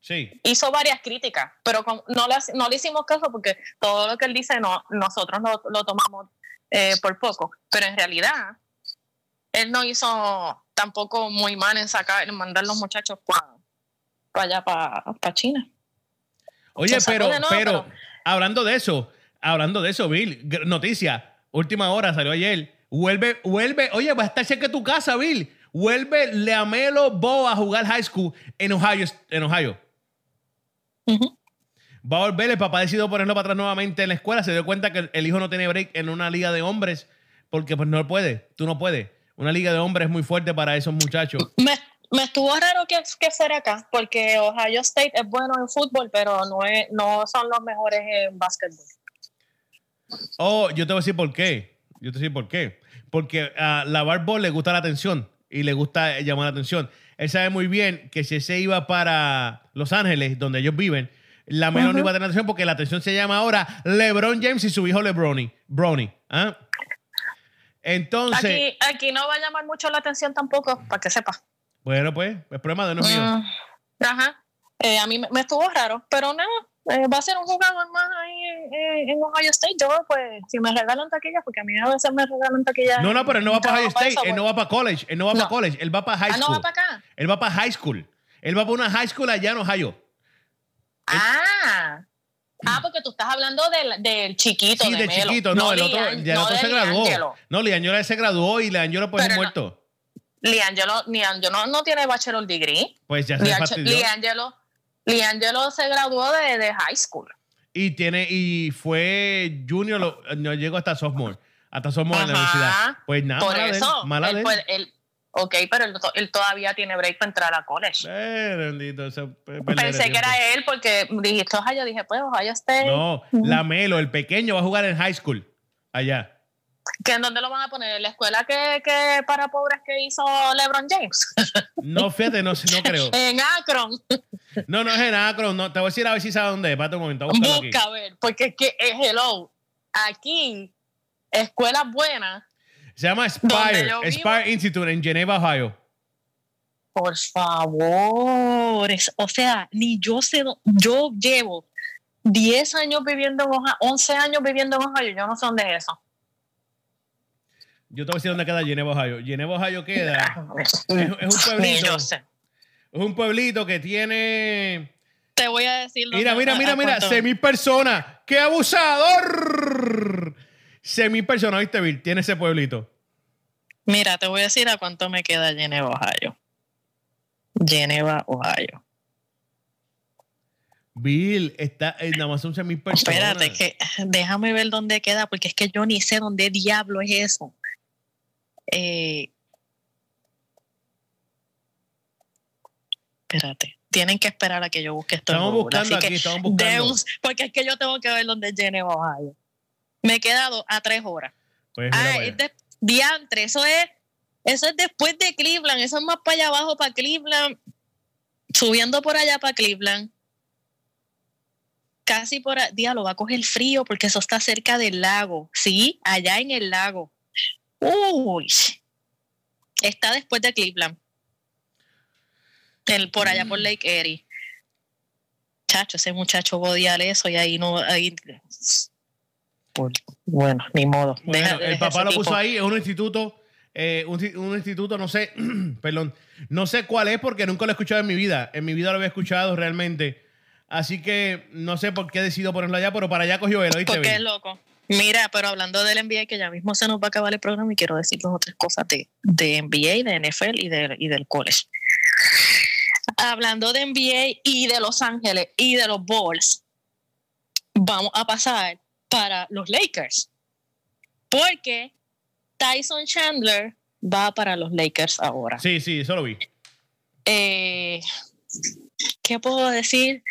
Sí. hizo varias críticas, pero no, le, no le hicimos caso porque todo lo que él dice no, nosotros lo, lo tomamos eh, por poco. Pero en realidad, él no hizo tampoco muy mal en sacar, en mandar los muchachos para allá, para China. Oye, pero, nuevo, pero, pero- hablando de eso, hablando de eso, Bill, noticia, última hora, salió ayer. Vuelve, vuelve, oye, va a estar cerca de tu casa, Bill. Vuelve Leamelo Bo a jugar high school en Ohio. En Ohio. Va a volver, el papá decidió ponerlo para atrás nuevamente en la escuela. Se dio cuenta que el hijo no tiene break en una liga de hombres porque pues no puede, tú no puedes. Una liga de hombres es muy fuerte para esos muchachos. Me, me estuvo raro que, que fuera acá, porque Ohio State es bueno en fútbol, pero no, es, no son los mejores en básquetbol. Oh, yo te voy a decir por qué. Yo te voy a decir por qué. Porque a la Ball le gusta la atención y le gusta llamar la atención. Él sabe muy bien que si se iba para Los Ángeles, donde ellos viven, la menor no iba a tener atención porque la atención se llama ahora LeBron James y su hijo LeBron. Brony. ¿ah? Entonces, Aquí, aquí no va a llamar mucho la atención tampoco, para que sepa. bueno, pues, el problema de no es mío. Mm, Ajá. Eh, a mí me, me estuvo raro, pero nada, eh, va a ser un jugador más ahí en, en Ohio State. Yo, pues, si me regalan taquillas, porque a mí a veces me regalan taquillas. No, no, pero él no va para Ohio State, eso, él no pues. va para college, él no va No. para college, él va para high Ah, no school. va para acá. Él va para high school. Él va para una high school allá en Ohio. Ah. Ah, porque tú estás hablando del, del chiquito. Sí, de de Melo. chiquito, no, el otro, Lian- ya el no otro se graduó. Liangelo. No, Liangelo se graduó y Liangelo pues es Pero no- muerto. Liangelo, Liangelo no tiene bachelor degree. Pues ya se fastidió. Liangelo, Liangelo se graduó de, de high school. Y tiene, y fue junior, lo- no llegó hasta sophomore. Hasta sophomore en la universidad. Pues nada, Por mala él, eso, mala él él- ok, pero él, to- él todavía tiene break para entrar a college. Eh, bendito, Pensé que era él porque dijiste Ohio, dije, pues Ohio State. No, la Melo, el pequeño, va a jugar en high school. Allá. ¿Que ¿En dónde lo van a poner? ¿En la escuela que, que para pobres que hizo LeBron James? No, fíjate, no, no creo. en Akron. No, no es en Akron. No, te voy a decir a ver si sabe dónde es. Espérate un momento, aquí. Busca a ver, porque es que, eh, hello, aquí, escuelas buenas, Se llama Spire. Spire Institute en Geneva, Ohio. por favor, es- o sea, ni yo sé, yo llevo 10 años viviendo en Ohio, 11 años viviendo en Ohio, yo no sé dónde es eso. Yo te voy a decir dónde queda Geneva, Ohio. Geneva, Ohio queda. es un pueblito. Es un pueblito que tiene. Te voy a decir. Mira, mira, mira, a mira. mil personas. ¡Qué abusador! Seis mil personas, ¿viste, Bill? Tiene ese pueblito. Mira, te voy a decir a cuánto me queda Geneva, Ohio. Geneva, Ohio. Bill, está en nada más son mil personas. Espérate, que déjame ver dónde queda, porque es que yo ni sé dónde diablo es eso. Eh, espérate, tienen que esperar a que yo busque esto. Estamos buscando aquí, estamos buscando. porque es que yo tengo que ver dónde es Geneva, Ohio. Me he quedado a tres horas. Pues Ah, para es allá. de, diantre, eso es, eso es después de Cleveland, eso es más para allá abajo, para Cleveland, subiendo por allá para Cleveland. Casi por a- diablo, va a coger frío porque eso está cerca del lago, sí, allá en el lago. Uy, está después de Cleveland. El, por allá por Lake Erie. Chacho, ese muchacho bodial eso y ahí no, ahí. Bueno, ni modo. Bueno, Deja- el papá lo puso ahí, es un instituto, eh, un, ti- un instituto, no sé, perdón, no sé cuál es porque nunca lo he escuchado en mi vida. En mi vida lo había escuchado realmente. Así que no sé por qué decido ponerlo allá, pero para allá cogió él, ¿oíste? Porque es loco. Mira, pero hablando del NBA, que ya mismo se nos va a acabar el programa y quiero decir dos o tres cosas de, de NBA, de NFL y, de, y del college. Hablando de NBA y de Los Ángeles y de los Bulls, vamos a pasar para los Lakers. Porque Tyson Chandler va para los Lakers ahora. Sí, sí, eso lo vi. Eh, ¿Qué puedo decir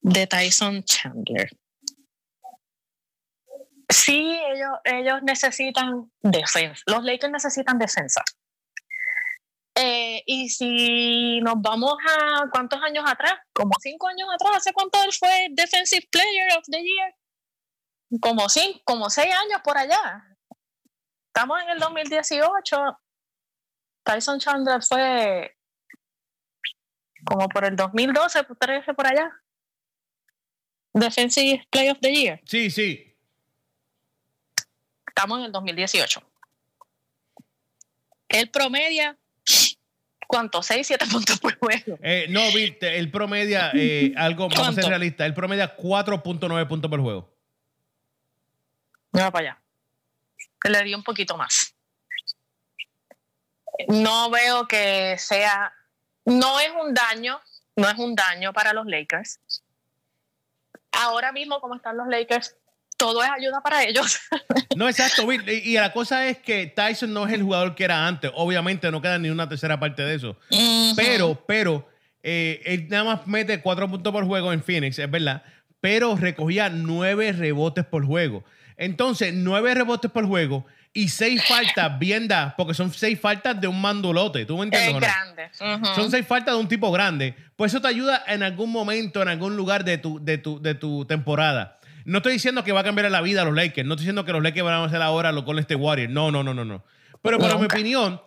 de Tyson Chandler? Sí, ellos, ellos necesitan defensa. Los Lakers necesitan defensa. Eh, y si nos vamos a cuántos años atrás, como cinco años atrás, ¿hace cuánto él fue Defensive Player of the Year? Como cinco, como seis años por allá. Estamos en el 2018. Tyson Chandler fue como por el 2012, 13 por allá. Defensive Player of the Year. Sí, sí. Estamos en el 2018. Él promedia, ¿cuánto? 6, 7 puntos por juego. Eh, no, Bill, él promedia eh, algo, vamos a ser ¿Cuánto? realistas, él promedia 4.9 puntos por juego. Mira para allá. Le di un poquito más. No veo que sea. No es un daño, no es un daño para los Lakers. Ahora mismo, como están los Lakers, todo es ayuda para ellos. No, exacto, Bill. Y, y la cosa es que Tyson no es el jugador que era antes. Obviamente no queda ni una tercera parte de eso. Pero, pero, eh, él nada más mete cuatro puntos por juego en Phoenix, es verdad. Pero recogía nueve rebotes por juego. Entonces, nueve rebotes por juego y seis faltas bien dadas, porque son seis faltas de un mandulote. ¿Tú me entiendes? es o no? grande. Ujú. Son seis faltas de un tipo grande. Pues eso te ayuda en algún momento, en algún lugar de tu, de tu, de tu temporada. No estoy diciendo que va a cambiar la vida a los Lakers. No estoy diciendo que los Lakers van a hacer ahora lo con este Warriors. No, no, no, no, no. Pero para mi opinión,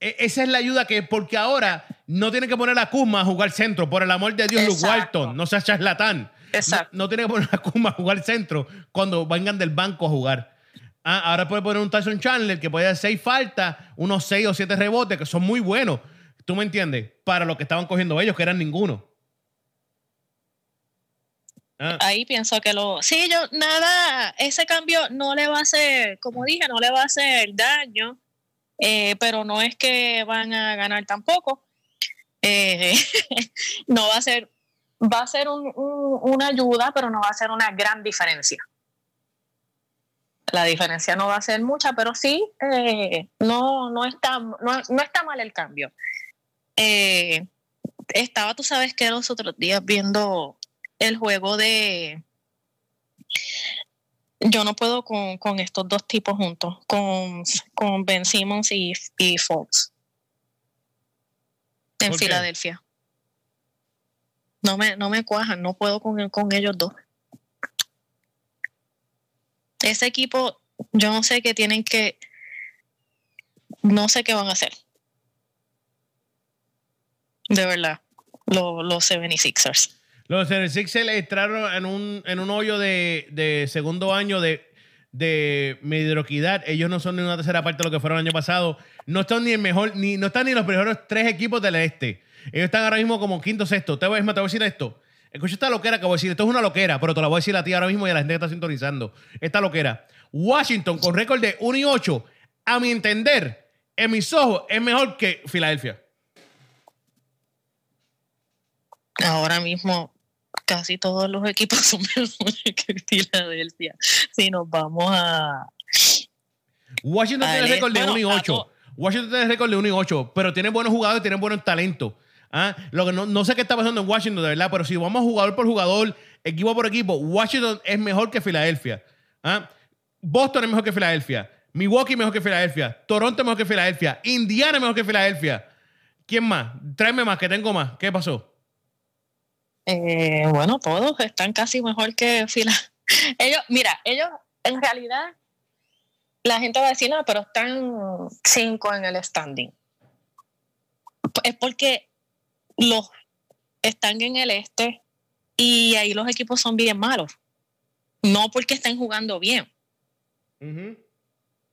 e- esa es la ayuda que, porque ahora no tiene que poner a Kuzma a jugar centro. Por el amor de Dios, Luke. Walton, no seas charlatán. Exacto. No, no tiene que poner a Kuzma a jugar centro cuando vengan del banco a jugar. Ah, ahora puede poner un Tyson Chandler que puede hacer seis faltas, unos seis o siete rebotes, que son muy buenos. ¿Tú me entiendes? Para lo que estaban cogiendo ellos, que eran ninguno. Ah, Ahí pienso que lo. Sí, yo, nada, ese cambio no le va a hacer, como dije, no le va a hacer daño, eh, pero no es que van a ganar tampoco. Eh, no va a ser, va a ser un- un- una ayuda, pero no va a ser una gran diferencia. La diferencia no va a ser mucha, pero sí, eh, no, no, está, no, no está mal el cambio. Estaba, tú sabes que los otros días viendo el juego de... Yo no puedo con, con estos dos tipos juntos, con, con Ben Simmons y, y Fox en. Filadelfia. No me, no me cuajan, no puedo con, con ellos dos. Ese equipo, yo no sé qué tienen que, no sé qué van a hacer. De verdad, los, los 76ers. Los 76 entraron en un, en un hoyo de, de segundo año de, de mediocridad. Ellos no son ni una tercera parte de lo que fueron el año pasado. No están ni el mejor, ni, no están ni los primeros tres equipos del este. Ellos están ahora mismo como quinto sexto. Te voy, te voy a decir esto. Escucha esta loquera que voy a decir. Esto es una loquera, pero te la voy a decir a ti ahora mismo y a la gente que está sintonizando. Esta loquera. Washington con récord de 1 y 8, a mi entender, en mis ojos, es mejor que Filadelfia. ahora mismo casi todos los equipos son mejores que Filadelfia. Si nos vamos a... Washington tiene récord de bueno, 1 y 8. Tato. Washington tiene récord de 1 y 8, pero tiene buenos jugadores, tiene buenos talentos. ¿Ah? Lo que no, no sé qué está pasando en Washington, de verdad, pero si vamos jugador por jugador, equipo por equipo, Washington es mejor que Filadelfia. ¿Ah? Boston es mejor que Filadelfia. Milwaukee mejor que Filadelfia. Toronto es mejor que Filadelfia. Indiana es mejor que Filadelfia. ¿Quién más? Tráeme más, que tengo más. ¿Qué pasó? Eh, bueno, todos están casi mejor que Fila. Ellos, mira, ellos en realidad la gente va a decir, no, pero están cinco en el standing. Es porque los están en el este y ahí los equipos son bien malos. No porque estén jugando bien.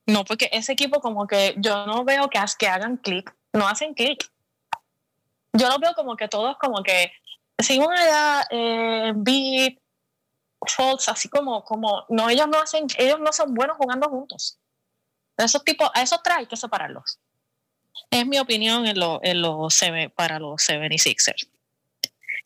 No, porque ese equipo como que yo no veo que, que hagan clic, no hacen clic. Yo lo veo como que todos como que si una edad, eh, beat, false, así como, como, no, ellos no hacen, ellos no son buenos jugando juntos. Esos tipos, a esos trae que separarlos. Es mi opinión en lo, en los para los 76ers.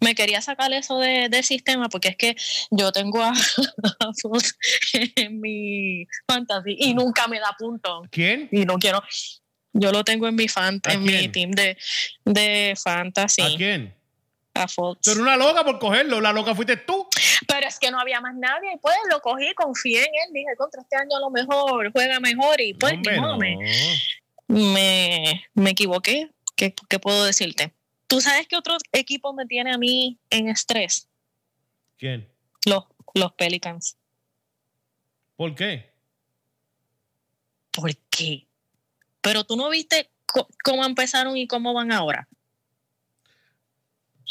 Me quería sacar eso de, del sistema porque es que yo tengo a, en mi fantasy y nunca me da punto. ¿Quién? Y no quiero. Yo lo tengo en mi fan, en mi team de, de fantasy. ¿A quién? A Fox. Pero una loca por cogerlo, la loca fuiste tú. Pero es que no había más nadie y pues lo cogí, confié en él, dije, contra este año a lo mejor juega mejor y pues no, me, me, me, equivoqué. ¿Qué, ¿Qué puedo decirte? ¿Tú sabes qué otro equipo me tiene a mí en estrés? ¿Quién? Los, los Pelicans. ¿Por qué? ¿Por qué? Pero tú no viste cómo empezaron y cómo van ahora.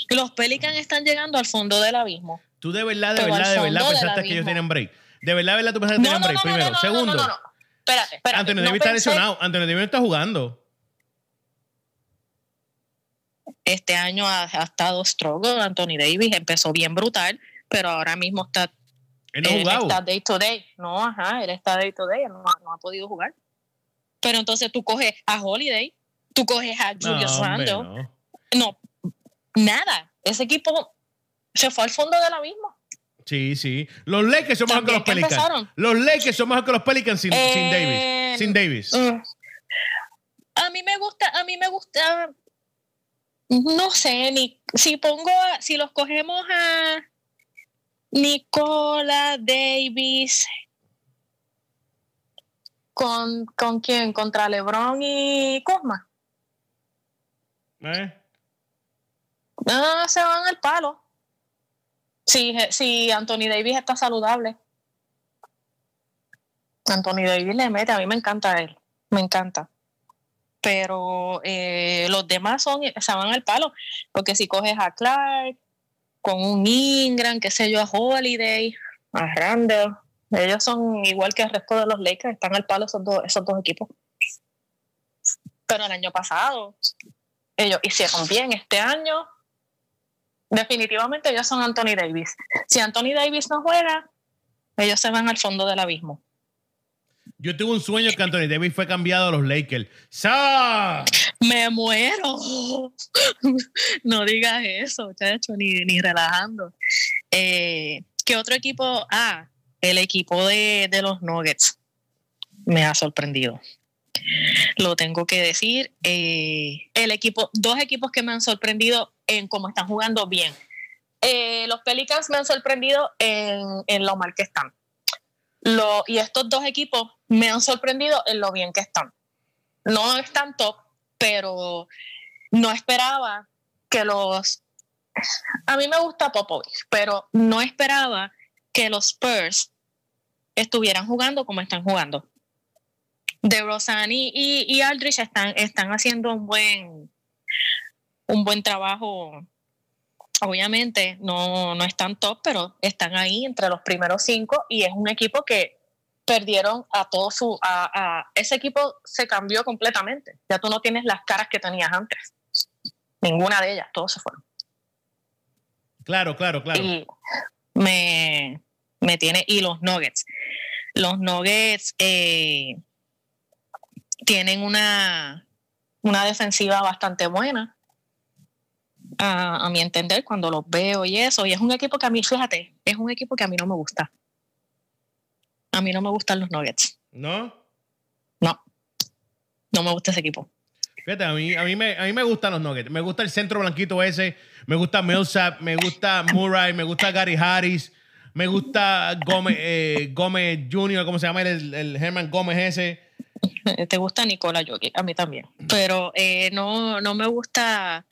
Los Pelicans están llegando al fondo del abismo. Tú de verdad, de verdad, de verdad pensaste que ellos tienen break. De verdad, de verdad, tú pensaste que tenían break. Primero. Segundo. No, no, no. Espérate, espérate. Anthony Davis está lesionado. Anthony Davis está jugando. Este año ha, estado struggle. Anthony Davis empezó bien brutal, pero ahora mismo está. Él no está day to day. No, ajá, él está day to day. no, ha podido jugar. Pero entonces tú coges a Holiday, tú coges a Julius Randle. no, nada. Ese equipo se fue al fondo del abismo. Sí, sí. Los Lakers son mejor que los Pelicans. Los Lakers son mejor que los Pelicans sin, Davis. Eh, sin Davis. Mm. a mí me gusta, a mí me gusta. No sé, ni si pongo, si los cogemos a Nicola Davis, ¿con, con quién? ¿Contra LeBron y Kuzma? ¿Eh? No, se van al palo. Si, si Anthony Davis está saludable. Anthony Davis le mete, a mí me encanta él, me encanta. Pero eh, los demás son, se van al palo, porque si coges a Clark, con un Ingram, qué sé yo, a Holiday, a Randall, ellos son igual que el resto de los Lakers, están al palo esos dos, esos dos equipos. Pero el año pasado, ellos hicieron bien, este año definitivamente ellos son Anthony Davis. Si Anthony Davis no juega, ellos se van al fondo del abismo. Yo tuve un sueño que Anthony Davis fue cambiado a los Lakers. ¡Sa! Me muero. no digas eso, chacho, ni, ni relajando. Eh, ¿Qué otro equipo? Ah, el equipo de, de los Nuggets me ha sorprendido lo tengo que decir. Eh, el equipo, dos equipos que me han sorprendido en cómo están jugando bien. Eh, los Pelicans me han sorprendido en, lo mal que están. Y estos dos equipos me han sorprendido en lo bien que están. No están top, pero no esperaba que los... A mí me gusta Popovich, pero no esperaba que los Spurs estuvieran jugando como están jugando de Rosani y, Aldrich están, están haciendo un buen, un buen trabajo. Obviamente no, no están top, pero están ahí entre los primeros cinco y es un equipo que perdieron a todo su... A, ese equipo se cambió completamente. Ya tú no tienes las caras que tenías antes. Ninguna de ellas, todos se fueron. Claro, claro, claro. Y me, me tiene... Y los Nuggets. Los Nuggets... Eh, tienen una, una defensiva bastante buena, a, mi entender, cuando los veo y eso. Y es un equipo que a mí, fíjate, es un equipo que a mí no me gusta. A mí no me gustan los Nuggets. ¿No? No. No me gusta ese equipo. Fíjate, a mí, a mí, me, a mí me gustan los Nuggets. Me gusta el centro blanquito ese. Me gusta Millsap. Me gusta Murray. Me gusta Gary Harris. Me gusta Gómez, eh, Gómez Jr., ¿cómo se llama? El, el Herman Gómez ese. Te gusta Nicola Jokic, a mí también. Pero eh, no, no me gusta.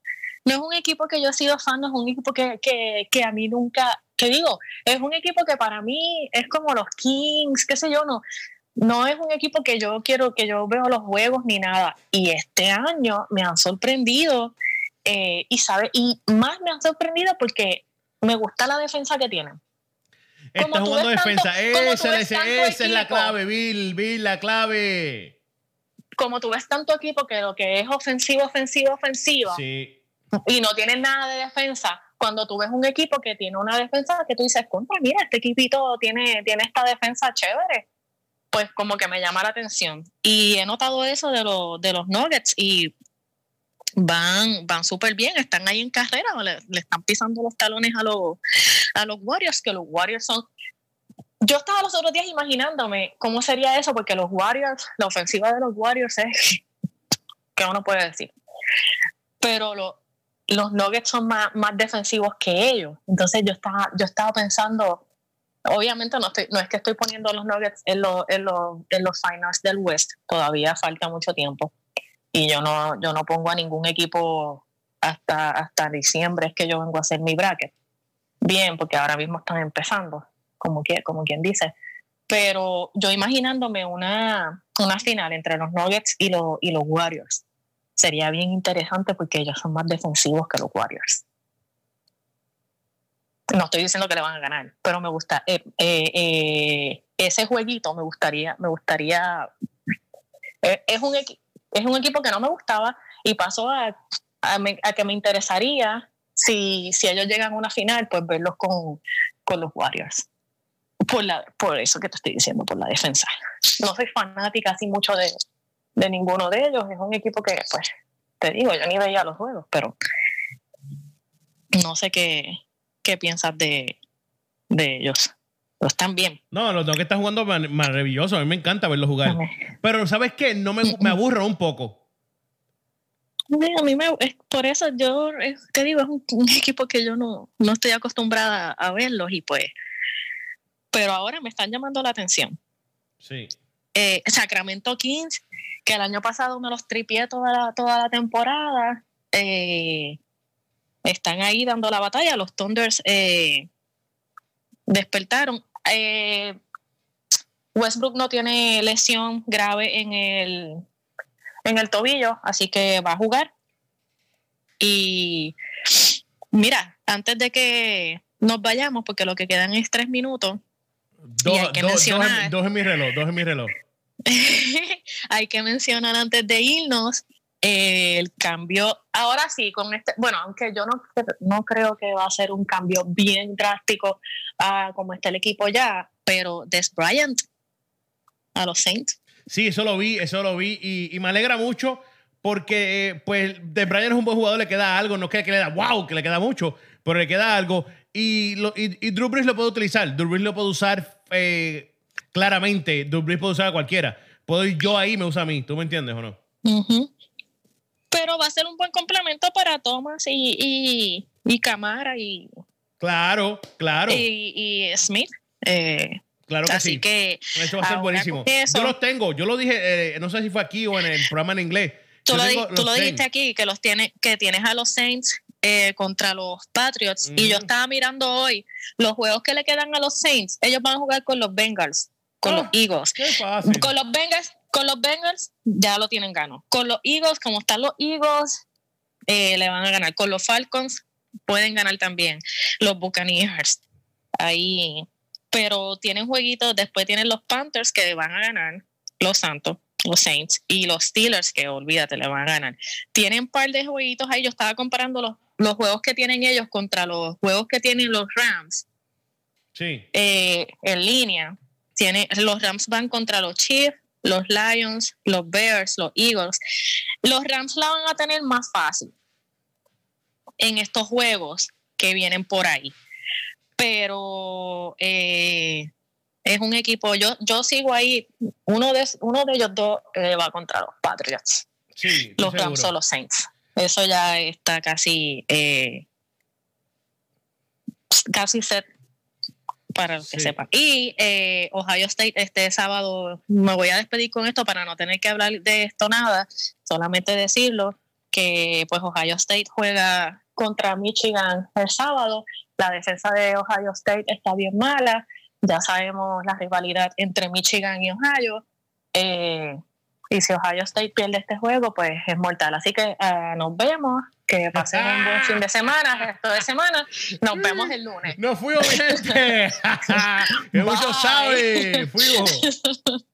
No es un equipo que yo he sido fan, no es un equipo que, que, que a mí nunca. Que digo, es un equipo que para mí es como los Kings, qué sé yo, no no es un equipo que yo quiero, que yo veo los juegos ni nada. Y este año me han sorprendido eh, y sabe, y más me han sorprendido porque me gusta la defensa que tienen. Está jugando defensa. esa, es la clave, Bill, Bill, la clave. Como tú ves tanto equipo que lo que es ofensivo, ofensivo, ofensiva, y no tienen nada de defensa, cuando tú ves un equipo que tiene una defensa que tú dices, contra, mira, este equipito tiene, tiene esta defensa chévere, pues como que me llama la atención. Y he notado eso de, de los Nuggets y van, van súper bien, están ahí en carrera, le, están pisando los talones a los, a los Warriors, que los Warriors son... Yo estaba los otros días imaginándome cómo sería eso, porque los Warriors, la ofensiva de los Warriors es que uno puede decir. Pero los Nuggets son más, más defensivos que ellos. Entonces yo estaba, yo estaba pensando, obviamente no, estoy, no es que estoy poniendo los Nuggets en, en, en los finals del West, todavía falta mucho tiempo y yo no, yo no pongo a ningún equipo hasta, hasta diciembre, es que yo vengo a hacer mi bracket. Bien, porque ahora mismo están empezando, como, que, como quien dice. Pero yo imaginándome una, una final entre los Nuggets y, los y los Warriors, sería bien interesante porque ellos son más defensivos que los Warriors. No estoy diciendo que le van a ganar, pero me gusta eh, eh, eh, ese jueguito me gustaría, me gustaría. es un equipo es un equipo que no me gustaba y pasó a, a, que me interesaría si, si, ellos llegan a una final, pues verlos con, con los Warriors. Por, la, por eso que te estoy diciendo, por la defensa. No soy fanática así mucho de, de ninguno de ellos. Es un equipo que, pues, te digo, yo ni veía los juegos, pero no sé qué, qué piensas de, de ellos. Pero están bien. No, los dos que están jugando maravilloso. A mí me encanta verlos jugar. Pero ¿sabes qué? No me, me aburro un poco. A mí me, por eso yo te digo, es un, equipo que yo no, no estoy acostumbrada a verlos y pues, pero ahora me están llamando la atención. Sí. Eh, Sacramento Kings, que el año pasado me los tripié toda la, toda la temporada, eh, están ahí dando la batalla. Los Thunders eh, despertaron. Eh, Westbrook no tiene lesión grave en el, en el tobillo, así que va a jugar. Y mira, antes de que nos vayamos, porque lo que quedan es tres minutos. Dos, hay que mencionar, dos, en, mi reloj, dos en mi reloj. hay que mencionar antes de irnos el cambio. Ahora sí, con este, bueno, aunque yo no, no creo que va a ser un cambio bien drástico a como está el equipo ya, pero Des Bryant a los Saints. Sí, eso lo vi, eso lo vi y, me alegra mucho porque eh, pues Des Bryant es un buen jugador, le queda algo, no es que le da wow, que le queda mucho, pero le queda algo y, lo, y, Drew Brees lo puede utilizar, Drew Brees lo puede usar eh, claramente, Drew Brees puede usar a cualquiera. Puedo ir yo ahí, me usa a mí, ¿tú me entiendes o no? Pero va a ser un buen complemento para Thomas y, y, y Camara y Claro, claro. Y, Smith. Eh, claro que así sí. que. Eso va a ser buenísimo. yo los tengo. Yo lo dije, eh, no sé si fue aquí o en el programa en inglés. Tú, lo, dijiste aquí, que los tiene, que tienes a los Saints eh, contra los Patriots. Y yo estaba mirando hoy los juegos que le quedan a los Saints. Ellos van a jugar con los Bengals, con los ah, Eagles. Qué fácil. Con los Bengals, con los Bengals ya lo tienen gano. Con los Eagles, como están los Eagles, le van a ganar. Con los Falcons pueden ganar también los Buccaneers. Ahí, pero tienen jueguitos, después tienen los Panthers que van a ganar, los Santos, los Saints y los Steelers que olvídate, le van a ganar. Tienen un par de jueguitos ahí, yo estaba comparando los, los juegos que tienen ellos contra los juegos que tienen los Rams. Sí. Eh, en línea. Tiene, los Rams van contra los Chiefs, los Lions, los Bears, los Eagles. Los Rams la van a tener más fácil en estos juegos que vienen por ahí. Pero eh, es un equipo, yo, yo sigo ahí, uno de, uno de ellos dos eh, va contra los Patriots. los Rams o los Saints. Eso ya está casi, eh, casi set para que Sí. sepan. Y eh, Ohio State este sábado, me voy a despedir con esto para no tener que hablar de esto nada, solamente decirlo que pues Ohio State juega contra Michigan el sábado. La defensa de Ohio State está bien mala. Ya sabemos la rivalidad entre Michigan y Ohio. Eh, y si Ohio State pierde este juego, pues es mortal. Así que eh, nos vemos. Que pasen un buen fin de semana, resto de semana. Nos vemos el lunes. Nos fuimos, mi gente. que muchos Bye. saben. Fuimos.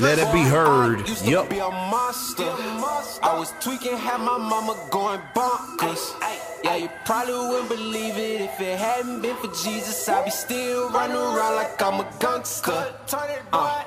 let it be heard. Used to Yup. be a monster. I was tweaking, had my mama going bonkers. Yeah, you probably wouldn't believe it if it hadn't been for Jesus. I'd be still running around like I'm a gangster. Uh.